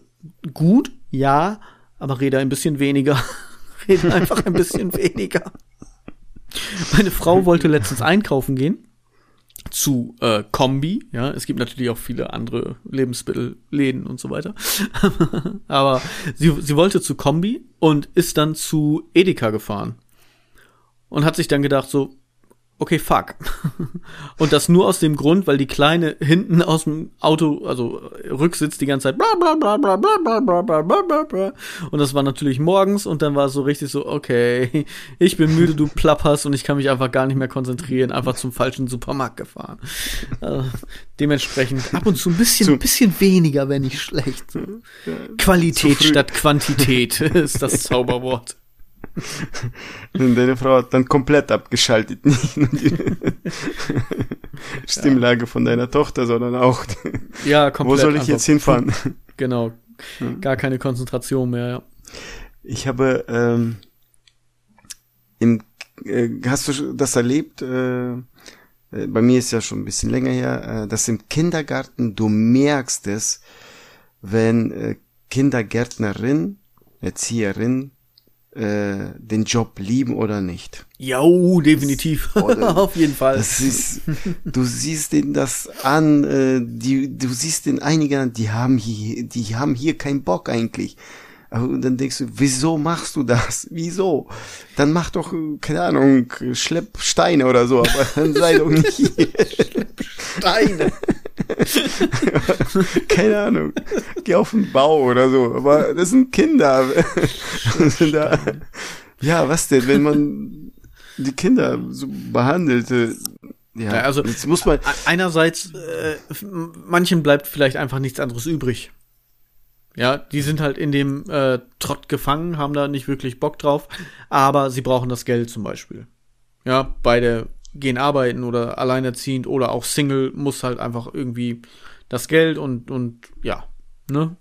[SPEAKER 1] gut, ja, aber rede ein bisschen weniger. rede einfach ein bisschen weniger. Meine Frau wollte letztens einkaufen gehen zu äh, Kombi. Ja, es gibt natürlich auch viele andere Lebensmittelläden und so weiter. Aber sie, sie wollte zu Kombi und ist dann zu Edeka gefahren. Und hat sich dann gedacht so, okay, fuck. Und das nur aus dem Grund, weil die Kleine hinten aus dem Auto, also Rücksitz die ganze Zeit bla bla bla bla bla bla bla bla bla bla Und das war natürlich morgens und dann war es so richtig so, okay, ich bin müde, du plapperst und ich kann mich einfach gar nicht mehr konzentrieren, einfach zum falschen Supermarkt gefahren. Also, dementsprechend ab und zu ein bisschen, ein bisschen weniger, wenn nicht schlecht. Qualität statt Quantität ist das Zauberwort.
[SPEAKER 2] Deine Frau hat dann komplett abgeschaltet. Nicht nur die Stimmlage von deiner Tochter, sondern auch.
[SPEAKER 1] Ja, komplett.
[SPEAKER 2] Wo soll ich jetzt hinfahren?
[SPEAKER 1] Genau. Gar keine Konzentration mehr, ja.
[SPEAKER 2] Ich habe, ähm, im, äh, hast du das erlebt? Äh, äh, bei mir ist ja schon ein bisschen länger her, äh, dass im Kindergarten du merkst es, wenn äh, Kindergärtnerin, Erzieherin äh, den Job lieben oder nicht.
[SPEAKER 1] Ja, definitiv. Oder, Auf jeden Fall.
[SPEAKER 2] Das ist, du siehst denen das an, äh, die, du siehst den einigen, die haben hier, die haben hier keinen Bock eigentlich. Und dann denkst du, wieso machst du das? Wieso? Dann mach doch, keine Ahnung, schlepp Steine oder so, aber dann sei doch nicht hier. Steine. keine Ahnung. Geh auf den Bau oder so. Aber das sind Kinder. da, ja, was denn, wenn man die Kinder so behandelte,
[SPEAKER 1] ja, ja, also jetzt muss man einerseits äh, manchen bleibt vielleicht einfach nichts anderes übrig. Ja, die sind halt in dem äh, Trott gefangen, haben da nicht wirklich Bock drauf, aber sie brauchen das Geld zum Beispiel. Ja, beide gehen arbeiten oder alleinerziehend oder auch Single muss halt einfach irgendwie das Geld und, und ja, ne?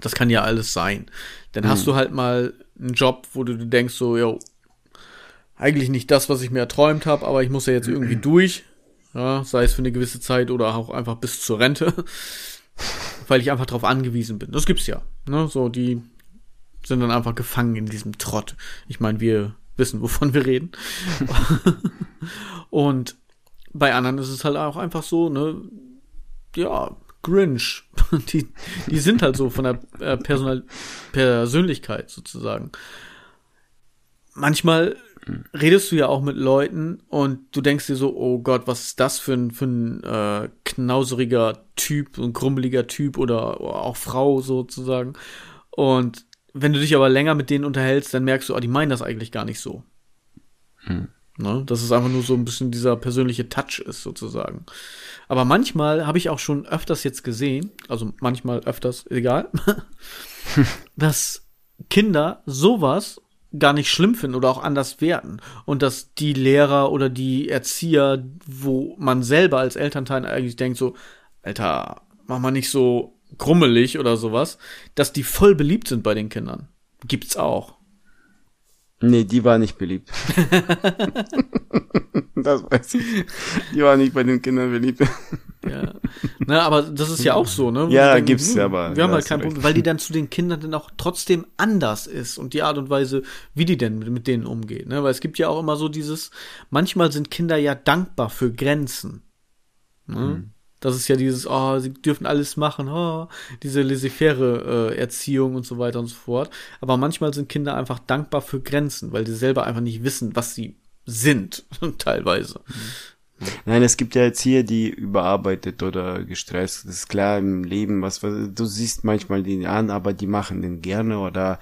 [SPEAKER 1] Das kann ja alles sein. Dann mhm. hast du halt mal einen Job, wo du denkst so, yo, eigentlich nicht das, was ich mir erträumt habe, aber ich muss ja jetzt irgendwie durch. Ja, sei es für eine gewisse Zeit oder auch einfach bis zur Rente weil ich einfach darauf angewiesen bin. Das gibt's ja. Ne? So, die sind dann einfach gefangen in diesem Trott. Ich meine, wir wissen, wovon wir reden. und bei anderen ist es halt auch einfach so, ne, ja, Grinch. Die, die sind halt so von der äh, Personal Persönlichkeit sozusagen. Manchmal redest du ja auch mit Leuten und du denkst dir so, oh Gott, was ist das für ein, für ein äh, knauseriger Typ, ein krummeliger Typ oder, oder auch Frau sozusagen. Und wenn du dich aber länger mit denen unterhältst, dann merkst du, oh, die meinen das eigentlich gar nicht so. Hm. Ne? Dass es einfach nur so ein bisschen dieser persönliche Touch ist, sozusagen. Aber manchmal habe ich auch schon öfters jetzt gesehen, also manchmal öfters, egal, dass Kinder sowas gar nicht schlimm finden oder auch anders werten. Und dass die Lehrer oder die Erzieher, wo man selber als Elternteil eigentlich denkt, so, Alter, mach mal nicht so krummelig oder sowas, dass die voll beliebt sind bei den Kindern. Gibt's auch.
[SPEAKER 2] Nee, die war nicht beliebt. das weiß ich. Die war nicht bei den Kindern beliebt.
[SPEAKER 1] ja. Na, aber das ist ja auch so, ne?
[SPEAKER 2] ja, denken, gibt's ja, aber.
[SPEAKER 1] Wir haben halt kein Problem, weil die dann zu den Kindern dann auch trotzdem anders ist und die Art und Weise, wie die denn mit denen umgeht, ne? Weil es gibt ja auch immer so dieses, manchmal sind Kinder ja dankbar für Grenzen. Ne? Mhm. Das ist ja dieses, oh, sie dürfen alles machen, oh, diese laissez-faire äh, Erziehung und so weiter und so fort. Aber manchmal sind Kinder einfach dankbar für Grenzen, weil sie selber einfach nicht wissen, was sie sind, teilweise.
[SPEAKER 2] Nein, es gibt ja jetzt hier die überarbeitet oder gestresst. Das ist klar im Leben, was, was du siehst manchmal die an, aber die machen den gerne oder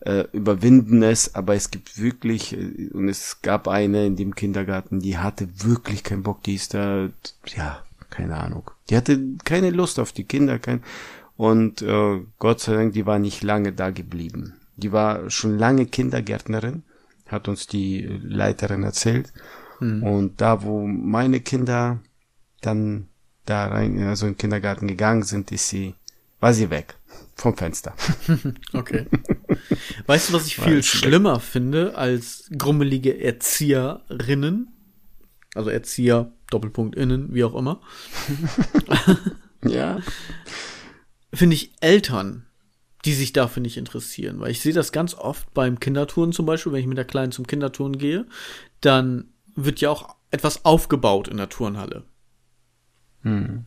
[SPEAKER 2] äh, überwinden es. Aber es gibt wirklich, äh, und es gab eine in dem Kindergarten, die hatte wirklich keinen Bock, die ist da, ja, keine Ahnung. Die hatte keine Lust auf die Kinder, kein, und äh, Gott sei Dank, die war nicht lange da geblieben. Die war schon lange Kindergärtnerin, hat uns die Leiterin erzählt. Hm. Und da, wo meine Kinder dann da rein, also in den Kindergarten gegangen sind, ist sie, war sie weg. Vom Fenster.
[SPEAKER 1] okay. Weißt du, was ich viel schlimmer weg. finde als grummelige Erzieherinnen? Also Erzieher, Doppelpunkt innen, wie auch immer.
[SPEAKER 2] ja.
[SPEAKER 1] Finde ich Eltern, die sich dafür nicht interessieren. Weil ich sehe das ganz oft beim Kindertouren zum Beispiel, wenn ich mit der Kleinen zum Kindertouren gehe, dann wird ja auch etwas aufgebaut in der Turnhalle. Hm.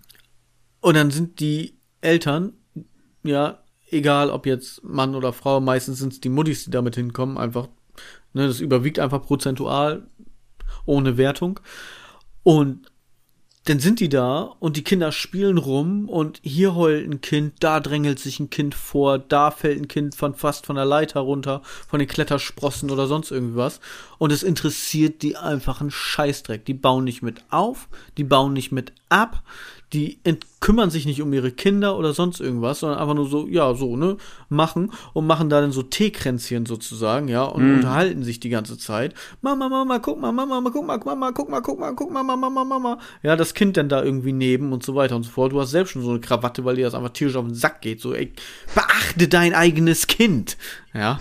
[SPEAKER 1] Und dann sind die Eltern, ja, egal ob jetzt Mann oder Frau, meistens sind es die Muttis, die damit hinkommen, einfach, ne, das überwiegt einfach prozentual, ohne Wertung. Und dann sind die da und die Kinder spielen rum und hier heult ein Kind, da drängelt sich ein Kind vor, da fällt ein Kind von fast von der Leiter runter, von den Klettersprossen oder sonst irgendwas. Und es interessiert die einfach einen Scheißdreck. Die bauen nicht mit auf, die bauen nicht mit ab, die kümmern sich nicht um ihre Kinder oder sonst irgendwas, sondern einfach nur so, ja, so, ne, machen und machen da dann so Teekränzchen sozusagen, ja, und mm. unterhalten sich die ganze Zeit. Mama, Mama, guck mal, Mama, Mama, guck mal, Mama, guck mal, guck mal, guck mal, Mama, Mama, Mama. Ja, das Kind dann da irgendwie neben und so weiter und so fort. Du hast selbst schon so eine Krawatte, weil dir das einfach tierisch auf den Sack geht. So, ey, beachte dein eigenes Kind. Ja.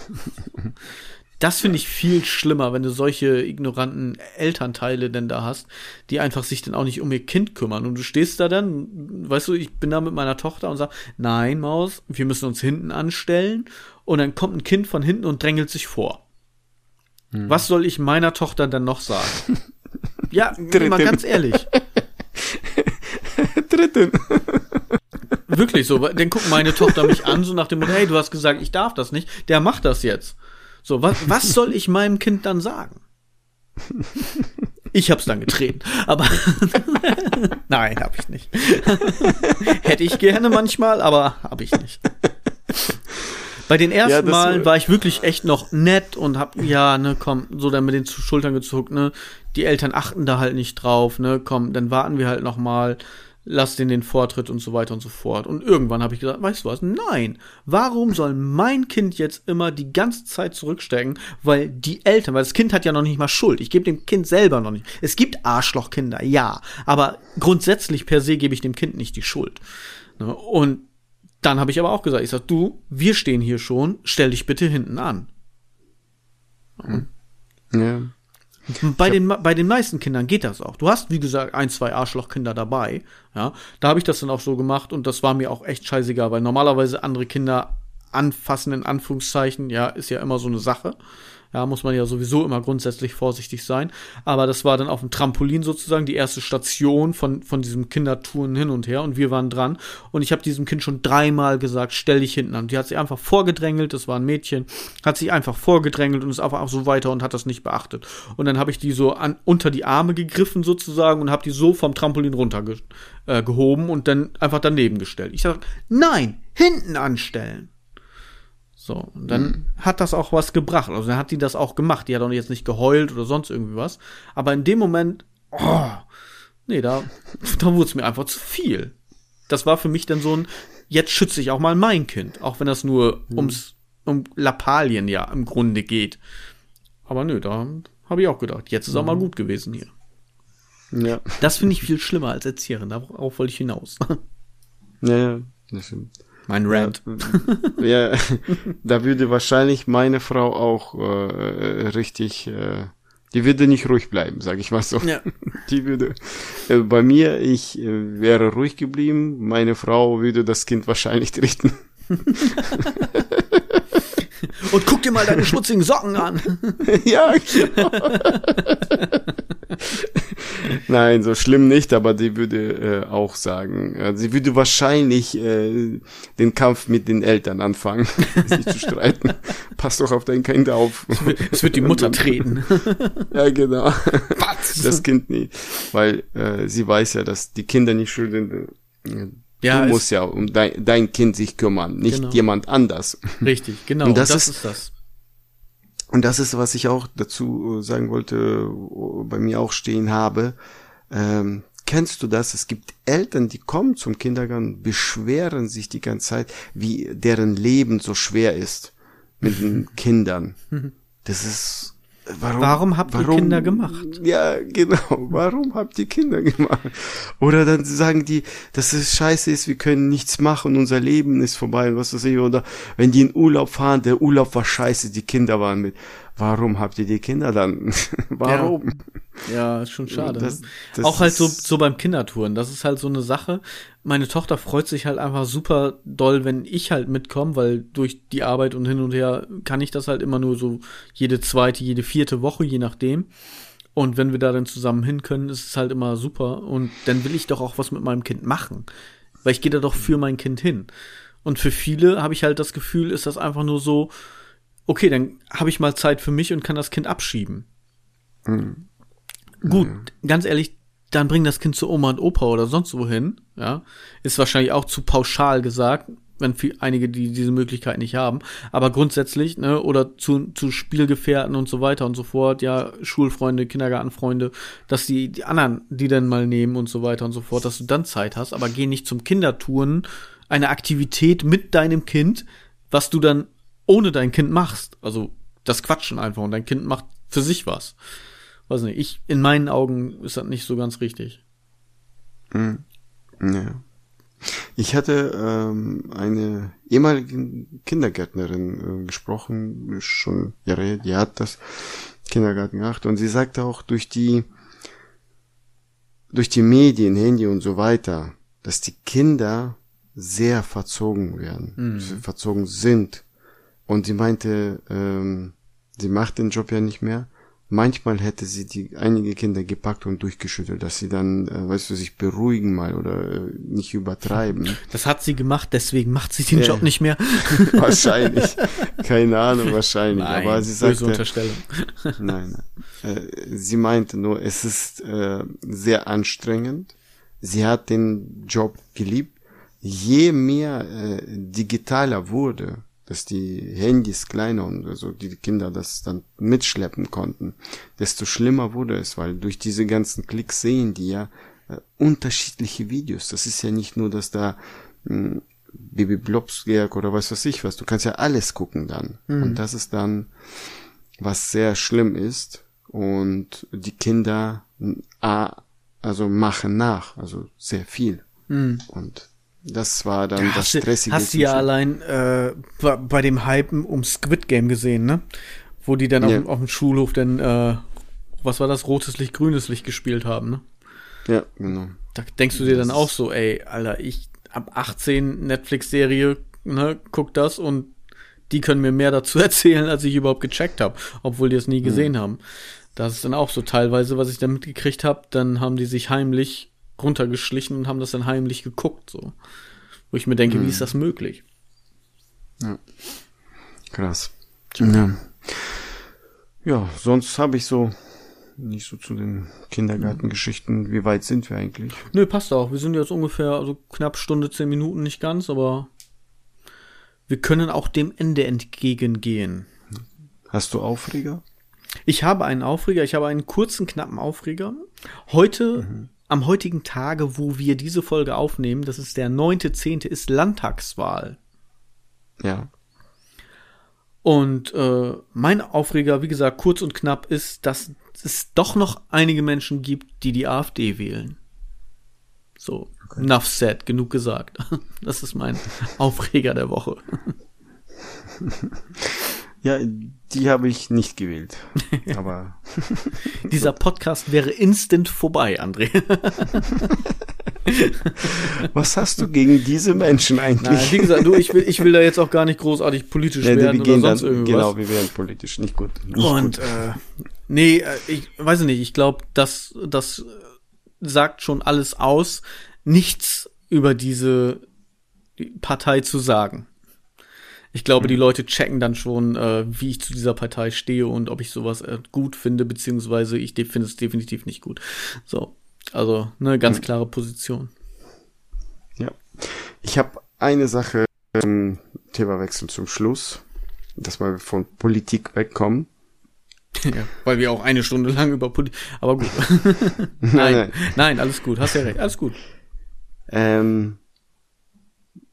[SPEAKER 1] Das finde ich viel schlimmer, wenn du solche ignoranten Elternteile denn da hast, die einfach sich dann auch nicht um ihr Kind kümmern. Und du stehst da dann, weißt du, ich bin da mit meiner Tochter und sag, nein, Maus, wir müssen uns hinten anstellen. Und dann kommt ein Kind von hinten und drängelt sich vor. Hm. Was soll ich meiner Tochter dann noch sagen? ja, mal ganz ehrlich. Dritten. Wirklich so, dann guckt meine Tochter mich an, so nach dem Motto, hey, du hast gesagt, ich darf das nicht, der macht das jetzt. So, was, was soll ich meinem Kind dann sagen? Ich hab's dann getreten, aber nein, hab ich nicht. Hätte ich gerne manchmal, aber hab ich nicht. Bei den ersten ja, Malen war ich wirklich echt noch nett und hab, ja, ne, komm, so dann mit den Schultern gezuckt, ne. Die Eltern achten da halt nicht drauf, ne, komm, dann warten wir halt noch mal lass den den Vortritt und so weiter und so fort. Und irgendwann habe ich gesagt, weißt du was? Nein. Warum soll mein Kind jetzt immer die ganze Zeit zurückstecken? Weil die Eltern, weil das Kind hat ja noch nicht mal Schuld. Ich gebe dem Kind selber noch nicht. Es gibt Arschlochkinder, ja. Aber grundsätzlich per se gebe ich dem Kind nicht die Schuld. Ne? Und dann habe ich aber auch gesagt, ich sag, du, wir stehen hier schon, stell dich bitte hinten an. Ja. Bei den, bei den meisten Kindern geht das auch. Du hast, wie gesagt, ein, zwei Arschlochkinder dabei. Ja, da habe ich das dann auch so gemacht und das war mir auch echt scheißegal, weil normalerweise andere Kinder anfassen, in Anführungszeichen, ja, ist ja immer so eine Sache. Ja, muss man ja sowieso immer grundsätzlich vorsichtig sein. Aber das war dann auf dem Trampolin sozusagen die erste Station von, von diesem Kindertouren hin und her und wir waren dran. Und ich habe diesem Kind schon dreimal gesagt, stell dich hinten an. Die hat sich einfach vorgedrängelt, das war ein Mädchen, hat sich einfach vorgedrängelt und ist einfach so weiter und hat das nicht beachtet. Und dann habe ich die so an, unter die Arme gegriffen sozusagen und habe die so vom Trampolin runtergehoben äh, und dann einfach daneben gestellt. Ich sag, nein, hinten anstellen. So, und dann mhm. hat das auch was gebracht. Also dann hat die das auch gemacht. Die hat auch jetzt nicht geheult oder sonst irgendwie was. Aber in dem Moment, oh, nee, da, da wurde es mir einfach zu viel. Das war für mich dann so ein, jetzt schütze ich auch mal mein Kind. Auch wenn das nur mhm. ums, um Lappalien ja im Grunde geht. Aber nö, da habe ich auch gedacht, jetzt ist mhm. auch mal mhm. gut gewesen hier. Ja. Das finde ich viel schlimmer als Erzieherin. Darauf wollte ich hinaus.
[SPEAKER 2] Ja, ja, das stimmt.
[SPEAKER 1] Mein Rant.
[SPEAKER 2] Ja, ja, da würde wahrscheinlich meine Frau auch äh, richtig, äh, die würde nicht ruhig bleiben, sag ich mal so. Ja. Die würde, äh, bei mir, ich äh, wäre ruhig geblieben, meine Frau würde das Kind wahrscheinlich treten.
[SPEAKER 1] Und guck dir mal deine schmutzigen Socken an.
[SPEAKER 2] ja, genau. Nein, so schlimm nicht, aber sie würde äh, auch sagen, äh, sie würde wahrscheinlich äh, den Kampf mit den Eltern anfangen, sich zu streiten. pass doch auf dein Kind auf.
[SPEAKER 1] Es wird die Mutter treten.
[SPEAKER 2] ja, genau. Was? Das Kind nie. Weil äh, sie weiß ja, dass die Kinder nicht schuld sind. Ja, du musst ja um dein, dein Kind sich kümmern, nicht genau. jemand anders.
[SPEAKER 1] Richtig, genau.
[SPEAKER 2] Und das, das ist, ist das. Und das ist, was ich auch dazu sagen wollte, bei mir auch stehen habe. Ähm, kennst du das? Es gibt Eltern, die kommen zum Kindergarten, beschweren sich die ganze Zeit, wie deren Leben so schwer ist mit den Kindern. Das ist
[SPEAKER 1] Warum, warum habt warum, ihr Kinder gemacht?
[SPEAKER 2] Ja, genau. Warum habt ihr Kinder gemacht? Oder dann sagen die, dass es scheiße ist, wir können nichts machen, unser Leben ist vorbei und was weiß ich. Oder wenn die in Urlaub fahren, der Urlaub war scheiße, die Kinder waren mit warum habt ihr die Kinder dann? warum?
[SPEAKER 1] Ja. ja, ist schon schade. Das, ne? das auch halt so, so beim Kindertouren. Das ist halt so eine Sache. Meine Tochter freut sich halt einfach super doll, wenn ich halt mitkomme, weil durch die Arbeit und hin und her kann ich das halt immer nur so jede zweite, jede vierte Woche, je nachdem. Und wenn wir da dann zusammen hin können, ist es halt immer super. Und dann will ich doch auch was mit meinem Kind machen. Weil ich gehe da doch für mein Kind hin. Und für viele habe ich halt das Gefühl, ist das einfach nur so, okay, dann habe ich mal Zeit für mich und kann das Kind abschieben. Mhm. Gut, mhm. ganz ehrlich, dann bring das Kind zu Oma und Opa oder sonst wohin, ja. Ist wahrscheinlich auch zu pauschal gesagt, wenn viel, einige die diese Möglichkeit nicht haben. Aber grundsätzlich, ne, oder zu, zu Spielgefährten und so weiter und so fort, ja, Schulfreunde, Kindergartenfreunde, dass die, die anderen, die dann mal nehmen und so weiter und so fort, dass du dann Zeit hast, aber geh nicht zum Kindertouren, eine Aktivität mit deinem Kind, was du dann ohne dein Kind machst. Also das Quatschen einfach und dein Kind macht für sich was. Weiß nicht, ich, in meinen Augen ist das nicht so ganz richtig.
[SPEAKER 2] Hm. Ja. Ich hatte ähm, eine ehemalige Kindergärtnerin äh, gesprochen, schon Jahre, die hat das Kindergarten gemacht und sie sagte auch durch die durch die Medien, Handy und so weiter, dass die Kinder sehr verzogen werden, mhm. verzogen sind. Und sie meinte, ähm, sie macht den Job ja nicht mehr. Manchmal hätte sie die einige Kinder gepackt und durchgeschüttelt, dass sie dann, äh, weißt du, sich beruhigen mal oder äh, nicht übertreiben.
[SPEAKER 1] Das hat sie gemacht, deswegen macht sie den äh, Job nicht mehr.
[SPEAKER 2] wahrscheinlich. Keine Ahnung, wahrscheinlich.
[SPEAKER 1] Nein,
[SPEAKER 2] Aber sie sagte,
[SPEAKER 1] Unterstellung.
[SPEAKER 2] nein, nein. Äh, sie meinte nur, es ist äh, sehr anstrengend. Sie hat den Job geliebt. Je mehr äh, digitaler wurde, dass die Handys kleiner und also die Kinder das dann mitschleppen konnten, desto schlimmer wurde es, weil durch diese ganzen Klicks sehen die ja äh, unterschiedliche Videos. Das ist ja nicht nur, dass da mh, Baby Blobsberg oder was weiß ich was. Du kannst ja alles gucken dann. Mhm. Und das ist dann, was sehr schlimm ist. Und die Kinder, a, also machen nach, also sehr viel. Mhm. Und das war dann
[SPEAKER 1] da
[SPEAKER 2] das Stressige.
[SPEAKER 1] Hast du ja allein äh, bei dem Hypen um Squid Game gesehen, ne? Wo die dann ja. auf, auf, dem Schulhof dann, äh, was war das, rotes Licht, grünes Licht gespielt haben, ne?
[SPEAKER 2] Ja, genau.
[SPEAKER 1] Da denkst du dir dann auch so, ey, Alter, ich ab 18 Netflix-Serie, ne, guck das und die können mir mehr dazu erzählen, als ich überhaupt gecheckt habe, obwohl die es nie gesehen mhm. haben. Das ist dann auch so teilweise, was ich da mitgekriegt habe, dann haben die sich heimlich runtergeschlichen und haben das dann heimlich geguckt, so. Wo ich mir denke, mhm. wie ist das möglich?
[SPEAKER 2] Ja. Krass. Ja. ja, sonst habe ich so nicht so zu den Kindergartengeschichten. Wie weit sind wir eigentlich?
[SPEAKER 1] Nö, passt auch. Wir sind jetzt ungefähr, also knapp Stunde, zehn Minuten, nicht ganz, aber wir können auch dem Ende entgegengehen.
[SPEAKER 2] Hast du Aufreger?
[SPEAKER 1] Ich habe einen Aufreger, ich habe einen kurzen, knappen Aufreger. Heute mhm am heutigen Tage, wo wir diese Folge aufnehmen, das ist der 9.10., ist Landtagswahl.
[SPEAKER 2] Ja.
[SPEAKER 1] Und äh, mein Aufreger, wie gesagt, kurz und knapp ist, dass es doch noch einige Menschen gibt, die die AfD wählen. So, okay. enough said, genug gesagt. Das ist mein Aufreger der Woche.
[SPEAKER 2] Ja, die habe ich nicht gewählt. Aber
[SPEAKER 1] dieser Podcast wäre instant vorbei, André.
[SPEAKER 2] Was hast du gegen diese Menschen eigentlich? Nein,
[SPEAKER 1] wie gesagt, du, ich will, ich will da jetzt auch gar nicht großartig politisch nee, werden oder sonst dann, irgendwas.
[SPEAKER 2] Genau, wir werden politisch, nicht gut. Nicht
[SPEAKER 1] Und
[SPEAKER 2] gut.
[SPEAKER 1] Äh, nee, äh, ich weiß nicht, ich glaube, das, das sagt schon alles aus, nichts über diese Partei zu sagen. Ich glaube, die Leute checken dann schon, äh, wie ich zu dieser Partei stehe und ob ich sowas äh, gut finde, beziehungsweise ich finde es definitiv nicht gut. So, also eine ganz klare Position.
[SPEAKER 2] Ja, ich habe eine Sache, ähm, Themawechsel zum Schluss, dass wir von Politik wegkommen.
[SPEAKER 1] Ja, weil wir auch eine Stunde lang über Politik. Aber gut. nein, nein, nein, alles gut. Hast ja recht. Alles gut.
[SPEAKER 2] Ähm,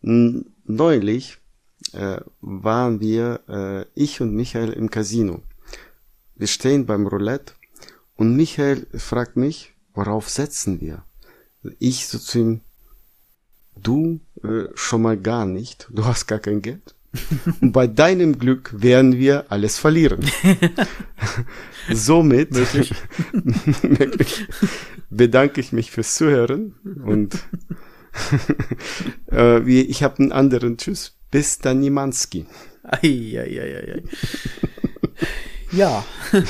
[SPEAKER 2] neulich äh, waren wir, äh, ich und Michael im Casino. Wir stehen beim Roulette und Michael fragt mich, worauf setzen wir? Ich so zu ihm, du äh, schon mal gar nicht, du hast gar kein Geld. Und bei deinem Glück werden wir alles verlieren. Somit bedanke ich mich fürs Zuhören und äh, ich habe einen anderen Tschüss. Bis dann Nimanski.
[SPEAKER 1] Eieieiei. Ja.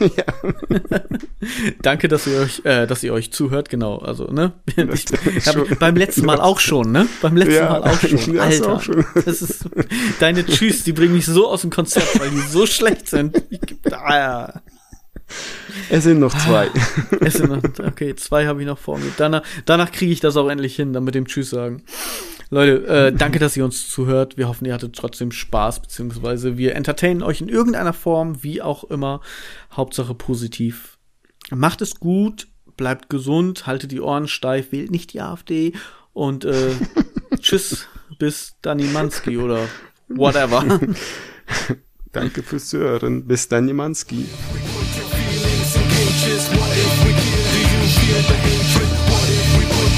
[SPEAKER 1] ja. Danke, dass ihr euch, äh, dass ihr euch zuhört, genau. Also, ne? Ich, hab, beim letzten Mal auch schon, ne? Beim letzten ja, Mal auch schon. Alter. Auch schon. Das ist, deine Tschüss, die bringen mich so aus dem Konzept, weil die so schlecht sind. Ich, ah, ja.
[SPEAKER 2] Es sind noch zwei.
[SPEAKER 1] es sind noch, okay, zwei habe ich noch vor mir. Danach, danach kriege ich das auch endlich hin, dann mit dem Tschüss sagen. Leute, äh, danke, dass ihr uns zuhört. Wir hoffen, ihr hattet trotzdem Spaß, beziehungsweise wir entertainen euch in irgendeiner Form, wie auch immer. Hauptsache positiv. Macht es gut, bleibt gesund, haltet die Ohren steif, wählt nicht die AfD und äh, tschüss, bis Dani Manski oder whatever.
[SPEAKER 2] Danke fürs Zuhören. Bis Dani Manski.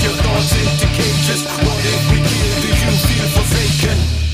[SPEAKER 2] your thoughts indicators What if we give do you feel forsaken?